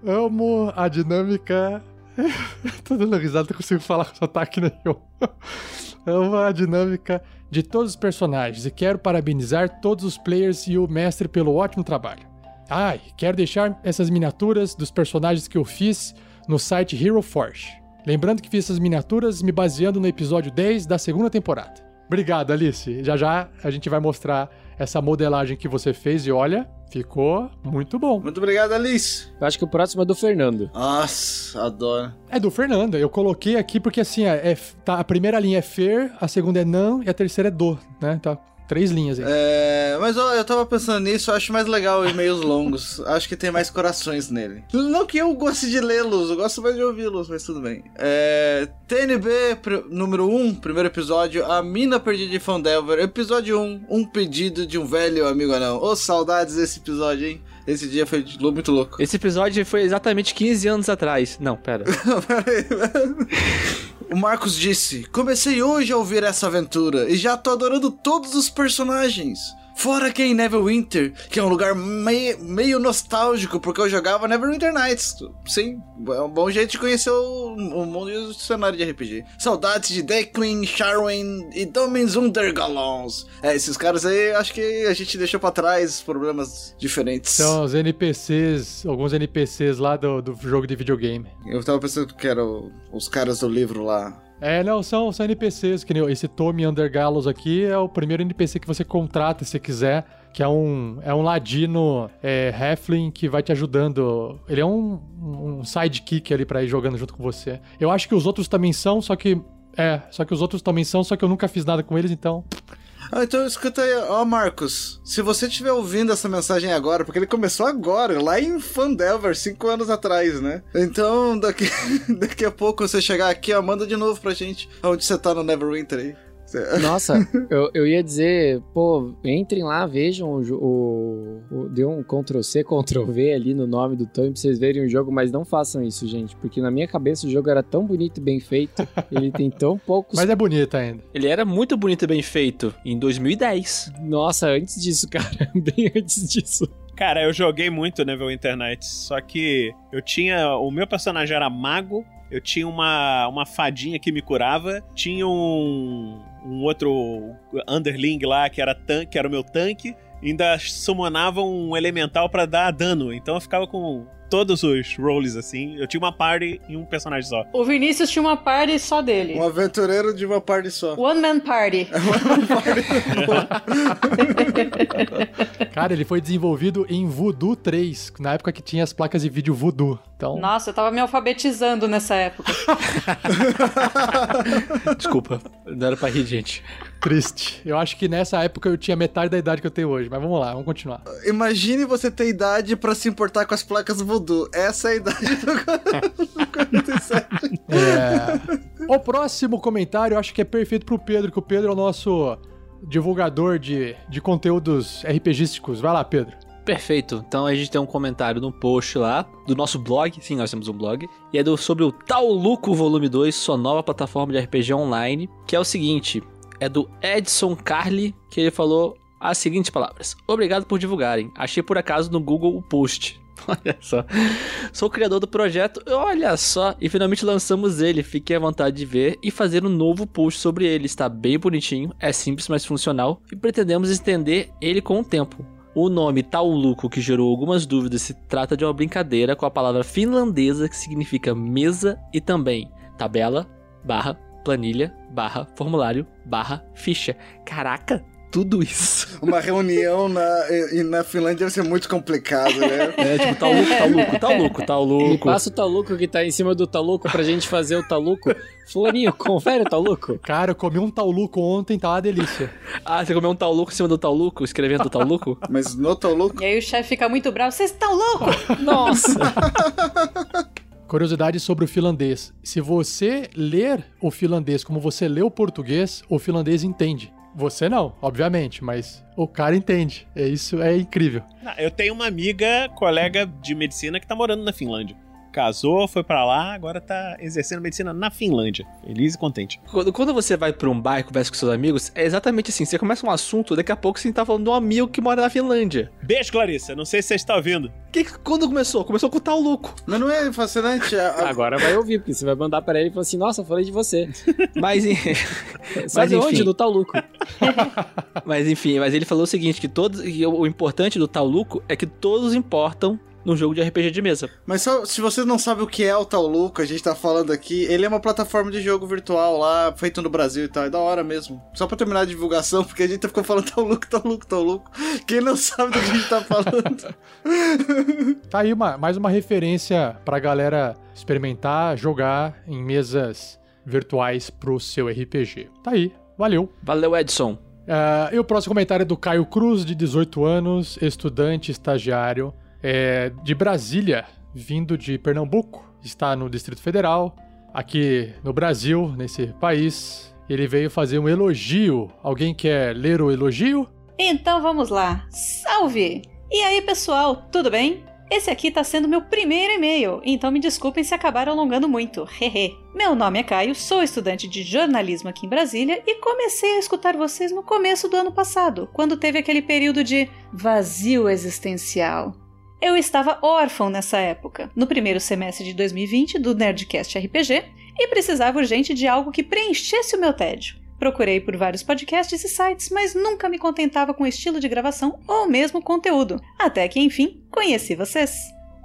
Amo a dinâmica. Tô dando risada, não consigo falar com sotaque nenhum. Amo a dinâmica de todos os personagens e quero parabenizar todos os players e o mestre pelo ótimo trabalho. Ah, quero deixar essas miniaturas dos personagens que eu fiz no site Hero Forge. Lembrando que fiz essas miniaturas me baseando no episódio 10 da segunda temporada. Obrigado, Alice. Já já a gente vai mostrar essa modelagem que você fez e olha, ficou muito bom. Muito obrigado, Alice. Eu acho que o próximo é do Fernando. Nossa, adoro. É do Fernando. Eu coloquei aqui porque assim, é, é tá, a primeira linha é fer, a segunda é não e a terceira é do, né? Tá Três linhas aí. É, mas eu, eu tava pensando nisso, eu acho mais legal e-mails longos. acho que tem mais corações nele. Não que eu goste de lê-los, eu gosto mais de ouvi-los, mas tudo bem. É, TNB número 1, um, primeiro episódio, A Mina Perdida de Fandelver, episódio 1, um, um pedido de um velho amigo anão. Ô, oh, saudades desse episódio, hein? Esse dia foi muito louco. Esse episódio foi exatamente 15 anos atrás. Não, pera. O Marcos disse: Comecei hoje a ouvir essa aventura e já tô adorando todos os personagens. Fora que em Neverwinter, que é um lugar meio, meio nostálgico, porque eu jogava Neverwinter Nights. Sim, é um bom jeito de conhecer o, o mundo e o cenário de RPG. Saudades de Declan, Sharwin e Domins Undergalons. É, esses caras aí, acho que a gente deixou pra trás problemas diferentes. São os NPCs, alguns NPCs lá do, do jogo de videogame. Eu tava pensando que eram os caras do livro lá. É, não, são, são NPCs, que nem esse Tommy Undergallows aqui é o primeiro NPC que você contrata se quiser, que é um, é um ladino é, Halfling que vai te ajudando. Ele é um, um sidekick ali pra ir jogando junto com você. Eu acho que os outros também são, só que. É, só que os outros também são, só que eu nunca fiz nada com eles, então. Ah, então escuta aí, ó Marcos, se você estiver ouvindo essa mensagem agora, porque ele começou agora, lá em Fandelver, cinco anos atrás, né? Então, daqui, daqui a pouco você chegar aqui, ó, manda de novo pra gente onde você tá no Neverwinter aí. Nossa, eu, eu ia dizer, pô, entrem lá, vejam o, o, o deu um Ctrl C, Ctrl V ali no nome do Tommy pra vocês verem o jogo, mas não façam isso, gente, porque na minha cabeça o jogo era tão bonito e bem feito, ele tem tão poucos. Mas é bonito ainda. Ele era muito bonito e bem feito em 2010. Nossa, antes disso, cara, bem antes disso. Cara, eu joguei muito Neverwinter Nights, só que eu tinha. O meu personagem era mago, eu tinha uma, uma fadinha que me curava, tinha um, um outro underling lá que era, tan que era o meu tanque, ainda summonava um elemental pra dar dano, então eu ficava com todos os roles assim. Eu tinha uma party em um personagem só. O Vinícius tinha uma party só dele. Um aventureiro de uma party só. One Man Party. Cara, ele foi desenvolvido em Voodoo 3, na época que tinha as placas de vídeo Voodoo. Então, Nossa, eu tava me alfabetizando nessa época. Desculpa, não era pra rir, gente. triste. Eu acho que nessa época eu tinha metade da idade que eu tenho hoje, mas vamos lá, vamos continuar. Imagine você ter idade pra se importar com as placas voodoo. Essa é a idade do, do 47. É. O próximo comentário eu acho que é perfeito pro Pedro, que o Pedro é o nosso divulgador de, de conteúdos RPGísticos. Vai lá, Pedro. Perfeito. Então a gente tem um comentário no post lá do nosso blog. Sim, nós temos um blog. E é do, sobre o Tauluco Volume 2, sua nova plataforma de RPG online. Que é o seguinte: é do Edson Carli, que ele falou as seguintes palavras: Obrigado por divulgarem. Achei por acaso no Google o post. Olha só. Sou o criador do projeto, olha só. E finalmente lançamos ele. Fiquem à vontade de ver e fazer um novo post sobre ele. Está bem bonitinho, é simples, mas funcional. E pretendemos estender ele com o tempo. O nome Tauluco, que gerou algumas dúvidas, se trata de uma brincadeira com a palavra finlandesa que significa mesa e também tabela, barra, planilha, barra, formulário, barra, ficha. Caraca, tudo isso. Uma reunião na, na Finlândia deve ser muito complicado, né? É tipo, Tauluco, Tauluco, Tauluco, Ele Tauluco. passa o taluco que tá em cima do taluco pra gente fazer o taluco. Fulaninho, confere o taluco. Cara, eu comi um tauluco ontem, tá uma delícia. Ah, você comeu um Tauluco em cima do Tauluco, escrevendo Tauluco? Mas no Tauluco. E aí o chefe fica muito bravo. Vocês estão loucos? Nossa! Curiosidade sobre o finlandês. Se você ler o finlandês como você lê o português, o finlandês entende. Você não, obviamente, mas o cara entende. É isso, é incrível. Ah, Eu tenho uma amiga, colega de medicina, que tá morando na Finlândia. Casou, foi pra lá, agora tá exercendo medicina na Finlândia. Feliz e contente. Quando, quando você vai pra um bar e conversa com seus amigos, é exatamente assim. Você começa um assunto, daqui a pouco você tá falando de um amigo que mora na Finlândia. Beijo, Clarissa. Não sei se você está ouvindo. Que, quando começou? Começou com o Tauluco. Mas não é fascinante? A- Agora vai ouvir, porque você vai mandar pra ele e falar assim: Nossa, eu falei de você. Mas, em- Sabe enfim. onde? Do taluco. mas enfim, mas ele falou o seguinte: que todos. que o, importante do Tauluco é que todos importam num jogo de RPG de mesa. Mas só, se você não sabe o que é o Tauluco, a gente tá falando aqui, ele é uma plataforma de jogo virtual lá, feito no Brasil e tal. É da hora mesmo. Só pra terminar a divulgação, porque a gente ficou falando Tauluco, Tauluco, Tauluco. Quem não sabe do que a gente tá falando? Tá aí uma, mais uma referência pra galera experimentar, jogar em mesas virtuais pro seu RPG. Tá aí, valeu. Valeu, Edson. Ah, e o próximo comentário é do Caio Cruz, de 18 anos, estudante, estagiário, é, de Brasília, vindo de Pernambuco, está no Distrito Federal, aqui no Brasil, nesse país. Ele veio fazer um elogio. Alguém quer ler o elogio? Então vamos lá. Salve! E aí, pessoal, tudo bem? Esse aqui tá sendo meu primeiro e-mail, então me desculpem se acabar alongando muito. Hehe. Meu nome é Caio, sou estudante de jornalismo aqui em Brasília e comecei a escutar vocês no começo do ano passado, quando teve aquele período de vazio existencial. Eu estava órfão nessa época, no primeiro semestre de 2020 do Nerdcast RPG, e precisava urgente de algo que preenchesse o meu tédio. Procurei por vários podcasts e sites, mas nunca me contentava com estilo de gravação ou mesmo conteúdo. Até que, enfim, conheci vocês.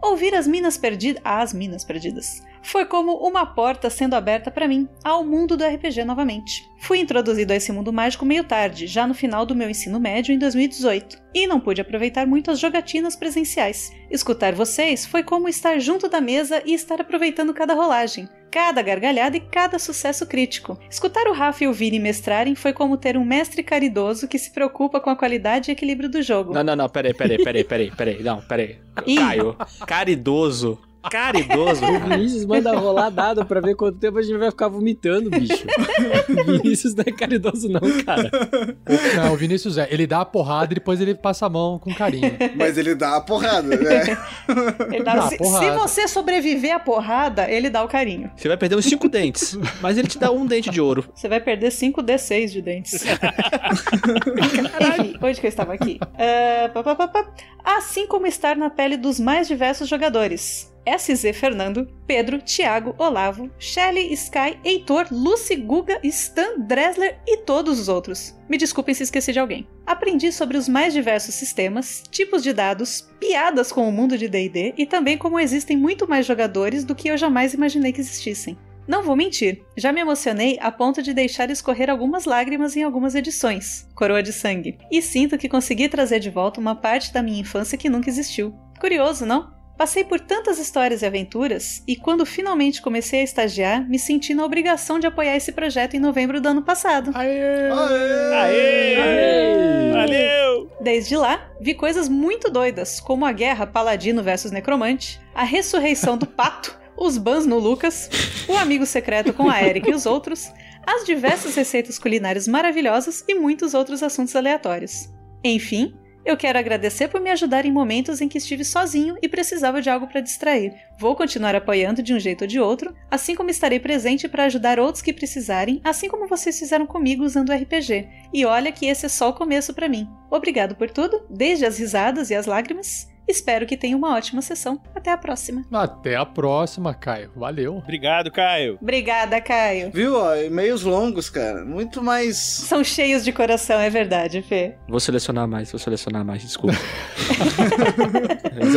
Ouvir as Minas Perdidas. As Minas Perdidas. Foi como uma porta sendo aberta para mim, ao mundo do RPG novamente. Fui introduzido a esse mundo mágico meio tarde, já no final do meu ensino médio em 2018, e não pude aproveitar muito as jogatinas presenciais. Escutar vocês foi como estar junto da mesa e estar aproveitando cada rolagem, cada gargalhada e cada sucesso crítico. Escutar o Rafa e o Vini mestrarem foi como ter um mestre caridoso que se preocupa com a qualidade e equilíbrio do jogo. Não, não, não, peraí, peraí, peraí, peraí, peraí, não, peraí. Caio, caridoso. Caridoso. O Vinícius manda rolar dado pra ver quanto tempo a gente vai ficar vomitando, bicho. Vinícius não é caridoso, não, cara. O, não, o Vinícius é. Ele dá a porrada e depois ele passa a mão com carinho. Mas ele dá a porrada, né? Ele dá- Dá se, porrada. se você sobreviver à porrada, ele dá o carinho. Você vai perder uns cinco dentes, mas ele te dá um dente de ouro. Você vai perder 5d6 de dentes. Enfim, onde que eu estava aqui? Pá, pá, pá, pá. Assim como estar na pele dos mais diversos jogadores. SZ Fernando, Pedro, Thiago, Olavo, Shelly, Sky, Heitor, Lucy, Guga, Stan, Dresler e todos os outros. Me desculpem se esqueci de alguém. Aprendi sobre os mais diversos sistemas, tipos de dados, piadas com o mundo de D&D e também como existem muito mais jogadores do que eu jamais imaginei que existissem. Não vou mentir, já me emocionei a ponto de deixar escorrer algumas lágrimas em algumas edições, Coroa de Sangue, e sinto que consegui trazer de volta uma parte da minha infância que nunca existiu. Curioso, não? Passei por tantas histórias e aventuras, e quando finalmente comecei a estagiar, me senti na obrigação de apoiar esse projeto em novembro do ano passado. Aê! Aê! Valeu! Desde lá, vi coisas muito doidas, como a guerra Paladino versus Necromante, a ressurreição do Pato, os bans no Lucas, o amigo secreto com a Erika e os outros, as diversas receitas culinárias maravilhosas e muitos outros assuntos aleatórios. Enfim, eu quero agradecer por me ajudar em momentos em que estive sozinho e precisava de algo para distrair. Vou continuar apoiando de um jeito ou de outro, assim como estarei presente para ajudar outros que precisarem, assim como vocês fizeram comigo usando o RPG. E olha que esse é só o começo para mim. Obrigado por tudo, desde as risadas e as lágrimas. Espero que tenha uma ótima sessão. Até a próxima. Até a próxima, Caio. Valeu. Obrigado, Caio. Obrigada, Caio. Viu? Ó, e-mails longos, cara. Muito mais. São cheios de coração, é verdade, Fê. Vou selecionar mais, vou selecionar mais, desculpa.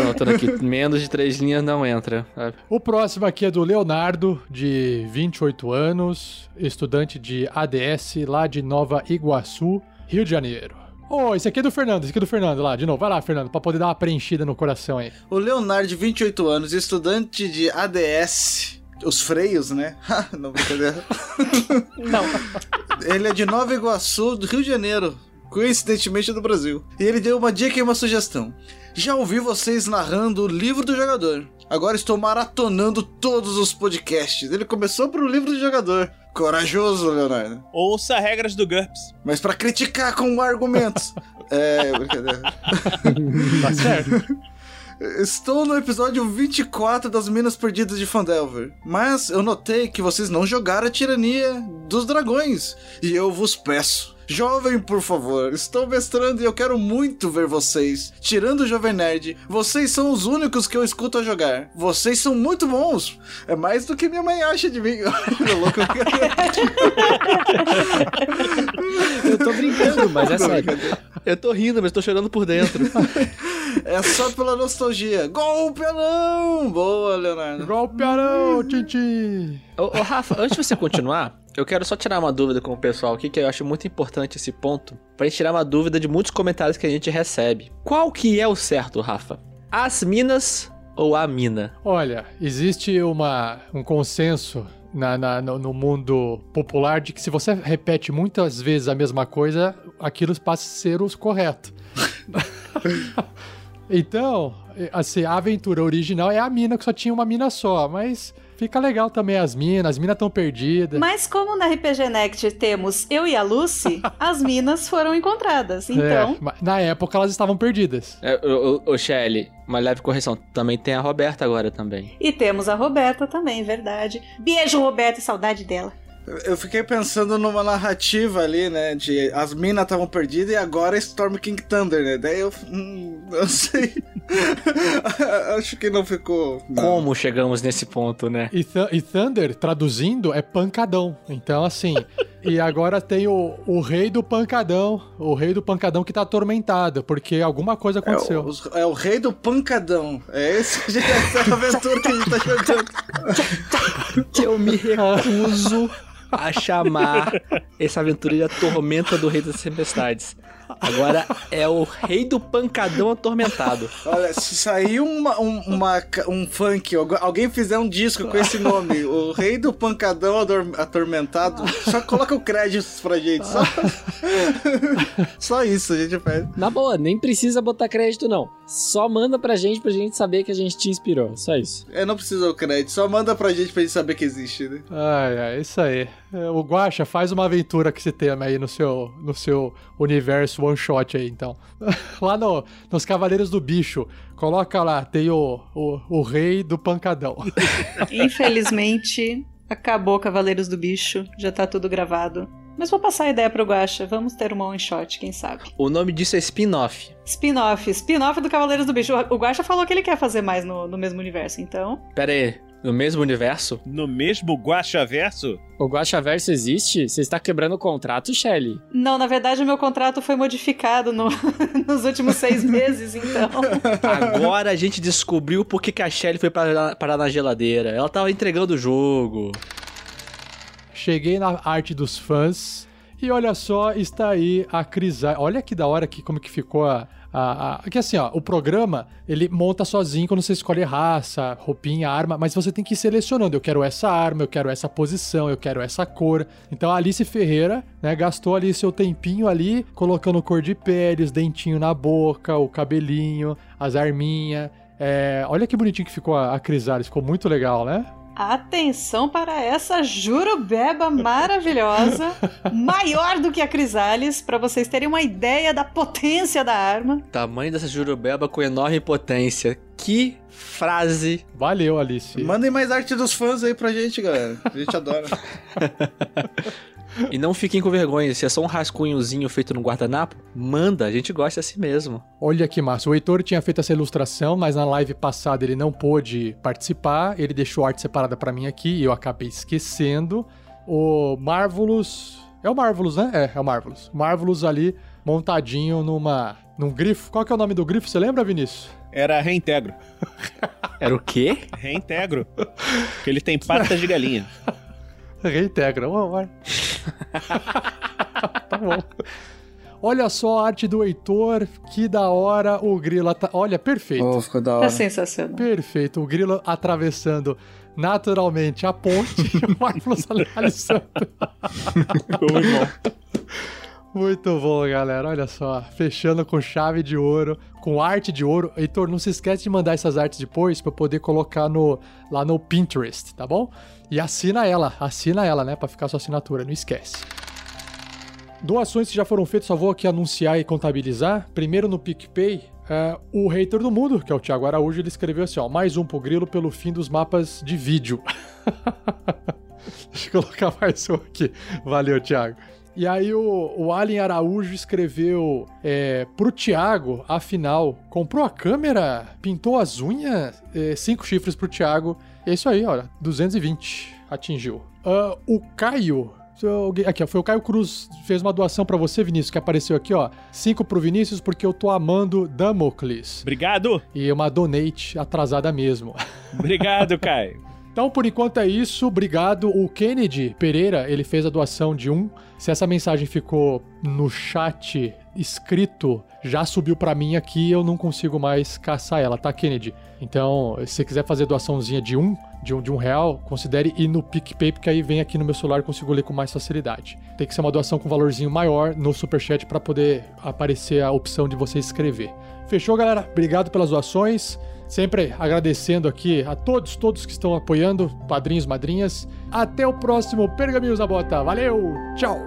Anotando aqui, menos de três linhas não entra. O próximo aqui é do Leonardo, de 28 anos, estudante de ADS lá de Nova Iguaçu, Rio de Janeiro. Oh, esse aqui é do Fernando, esse aqui é do Fernando lá, de novo. Vai lá, Fernando, pra poder dar uma preenchida no coração aí. O Leonardo, de 28 anos, estudante de ADS. Os freios, né? Não, brincadeira. Não. Ele é de Nova Iguaçu, do Rio de Janeiro. Coincidentemente do Brasil. E ele deu uma dica e uma sugestão. Já ouvi vocês narrando o livro do jogador. Agora estou maratonando todos os podcasts. Ele começou pro livro do jogador. Corajoso, Leonardo. Ouça regras do GURPS. Mas pra criticar com argumentos. é, brincadeira. Tá certo. Estou no episódio 24 das Minas Perdidas de Fandelver, mas eu notei que vocês não jogaram a tirania dos dragões, e eu vos peço. Jovem, por favor, estou mestrando e eu quero muito ver vocês. Tirando o Jovem Nerd, vocês são os únicos que eu escuto a jogar. Vocês são muito bons. É mais do que minha mãe acha de mim. Olha, louco. Eu tô brincando, mas é sério. Eu tô rindo, mas tô chorando por dentro. É só pela nostalgia. Golpe não! Boa, Leonardo. Golpe Arão, Tintin! Ô, ô, Rafa, antes de você continuar, eu quero só tirar uma dúvida com o pessoal aqui, que eu acho muito importante esse ponto, pra gente tirar uma dúvida de muitos comentários que a gente recebe. Qual que é o certo, Rafa? As minas ou a mina? Olha, existe uma, um consenso na, na- no, no mundo popular de que se você repete muitas vezes a mesma coisa, aquilo passa a ser o correto. então, assim, a aventura original é a mina, que só tinha uma mina só, mas fica legal também as minas, as minas estão perdidas. Mas como na RPG Next temos eu e a Lucy, as minas foram encontradas. Então, É, na época elas estavam perdidas. É, ô, Uma leve correção. Também tem a Roberta agora também. E temos a Roberta também, verdade. Beijo, Roberta, e saudade dela. Eu fiquei pensando numa narrativa ali, né? De as minas estavam perdidas e agora é Storm King Thunder, né? Daí eu. Hum, eu sei. Acho que não ficou. não. Como chegamos nesse ponto, né? E, Thu- e Thunder, traduzindo, é pancadão. Então, assim. e agora tem o, o rei do pancadão. O rei do pancadão que tá atormentado, porque alguma coisa É aconteceu. o, os- é o rei do pancadão. É esse que a gente- essa é a aventura que a gente tá jogando. Eu me recuso a chamar essa aventura de a tormenta do rei das tempestades. Agora é o rei do pancadão atormentado. Olha, se sair uma, um, uma um funk, algu- alguém fizer um disco com esse nome, o rei do pancadão atormentado, só coloca o crédito pra gente. Só, só isso a gente faz. Na boa, nem precisa botar crédito, não. Só manda pra gente pra gente saber que a gente te inspirou. Só isso. É, não precisa o crédito, só manda pra gente pra gente saber que existe, né? Ai, ai, isso aí. É, O Guaxa faz uma aventura que se tema aí no seu, no seu universo one shot aí, então. Lá no, nos Cavaleiros do Bicho, coloca lá, tem o, o, o rei do pancadão. Infelizmente, acabou Cavaleiros do Bicho, já tá tudo gravado. Mas vou passar a ideia pro Guaxa, vamos ter uma one shot, quem sabe. O nome disso é spin-off. Spin-off, spin-off do Cavaleiros do Bicho. O Guaxa falou que ele quer fazer mais no, no mesmo universo, então. Pera aí, no mesmo universo? No mesmo Guaxaverso? O Guaxaverso existe? Você está quebrando o contrato, Shelly? Não, na verdade, o meu contrato foi modificado no- nos últimos seis meses, então. Agora a gente descobriu por que a Shelly foi parar, parar na geladeira. Ela tava entregando o jogo. Cheguei na arte dos fãs e olha só, está aí a Crisai. Olha que da hora que como que ficou a, a, a- que assim, ó, o programa, ele monta sozinho quando você escolhe raça, roupinha, arma, mas você tem que ir selecionando. Eu quero essa arma, eu quero essa posição, eu quero essa cor. Então a Alice Ferreira, né, gastou ali seu tempinho ali, colocando cor de pele, os dentinhos na boca, o cabelinho, as arminhas. É, olha que bonitinho que ficou a, a ficou muito legal, né? Atenção para essa jurubeba maravilhosa, maior do que a Crisales, para vocês terem uma ideia da potência da arma. Tamanho dessa jurubeba com enorme potência. Que frase. Valeu, Alice. Mandem mais arte dos fãs aí pra gente, galera. A gente adora. E não fiquem com vergonha, se é só um rascunhozinho feito no guardanapo, manda, a gente gosta assim mesmo. Olha que massa. O Heitor tinha feito essa ilustração, mas na live passada ele não pôde participar. Ele deixou a arte separada pra mim aqui e eu acabei esquecendo. O Marvelous. É o Marvelous, né? É, é o Marvelous. Marvelous ali montadinho numa. num grifo. Qual que é o nome do grifo? Você lembra, Vinícius? Era reintegro. Era o quê? Reintegro. Porque ele tem patas de galinha. Reintegra. Ué, ué. tá bom. Olha só a arte do Heitor, que da hora o grilo. Tá... Olha, perfeito. Oh, ficou da Tá sensacional. Perfeito. O grilo atravessando naturalmente a ponte e o Marvelous analisando. Muito bom. Muito bom, galera. Olha só. Fechando com chave de ouro, com arte de ouro. Heitor, não se esquece de mandar essas artes depois eu poder colocar no, lá no Pinterest, tá bom? E assina ela, assina ela, né? Pra ficar sua assinatura, não esquece. Doações que já foram feitas, só vou aqui anunciar e contabilizar. Primeiro no PicPay, é, o hater do mundo, que é o Thiago Araújo, ele escreveu assim: ó, mais um pro grilo pelo fim dos mapas de vídeo. Deixa eu colocar mais um aqui. Valeu, Thiago. E aí o, o Alien Araújo escreveu é, pro Thiago, afinal, comprou a câmera, pintou as unhas, é, cinco chifres pro Thiago. É isso aí, olha, 220 atingiu. Ah, o Caio Aqui, ó, foi o Caio Cruz, fez uma doação pra você, Vinícius, que apareceu aqui, ó. Cinco pro Vinícius, porque eu tô amando Damocles. Obrigado. E uma donate atrasada mesmo. Obrigado, Caio. Então, por enquanto é isso. Obrigado. O Kennedy Pereira, ele fez a doação de um. Se essa mensagem ficou no chat escrito, já subiu pra mim aqui eu não consigo mais caçar ela, tá, Kennedy? Então, se você quiser fazer doaçãozinha de um, de um, de um real, considere ir no PicPay, porque aí vem aqui no meu celular e consigo ler com mais facilidade. Tem que ser uma doação com valorzinho maior no Superchat pra poder aparecer a opção de você escrever. Fechou, galera? Obrigado pelas doações. Sempre agradecendo aqui a todos, todos que estão apoiando, padrinhos, madrinhas. Até o próximo Pergaminhos da Bota. Valeu, tchau!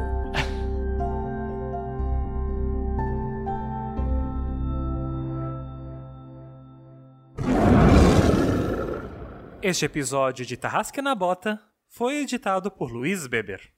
Este episódio de Tarrasque na Bota foi editado por Luiz Beber.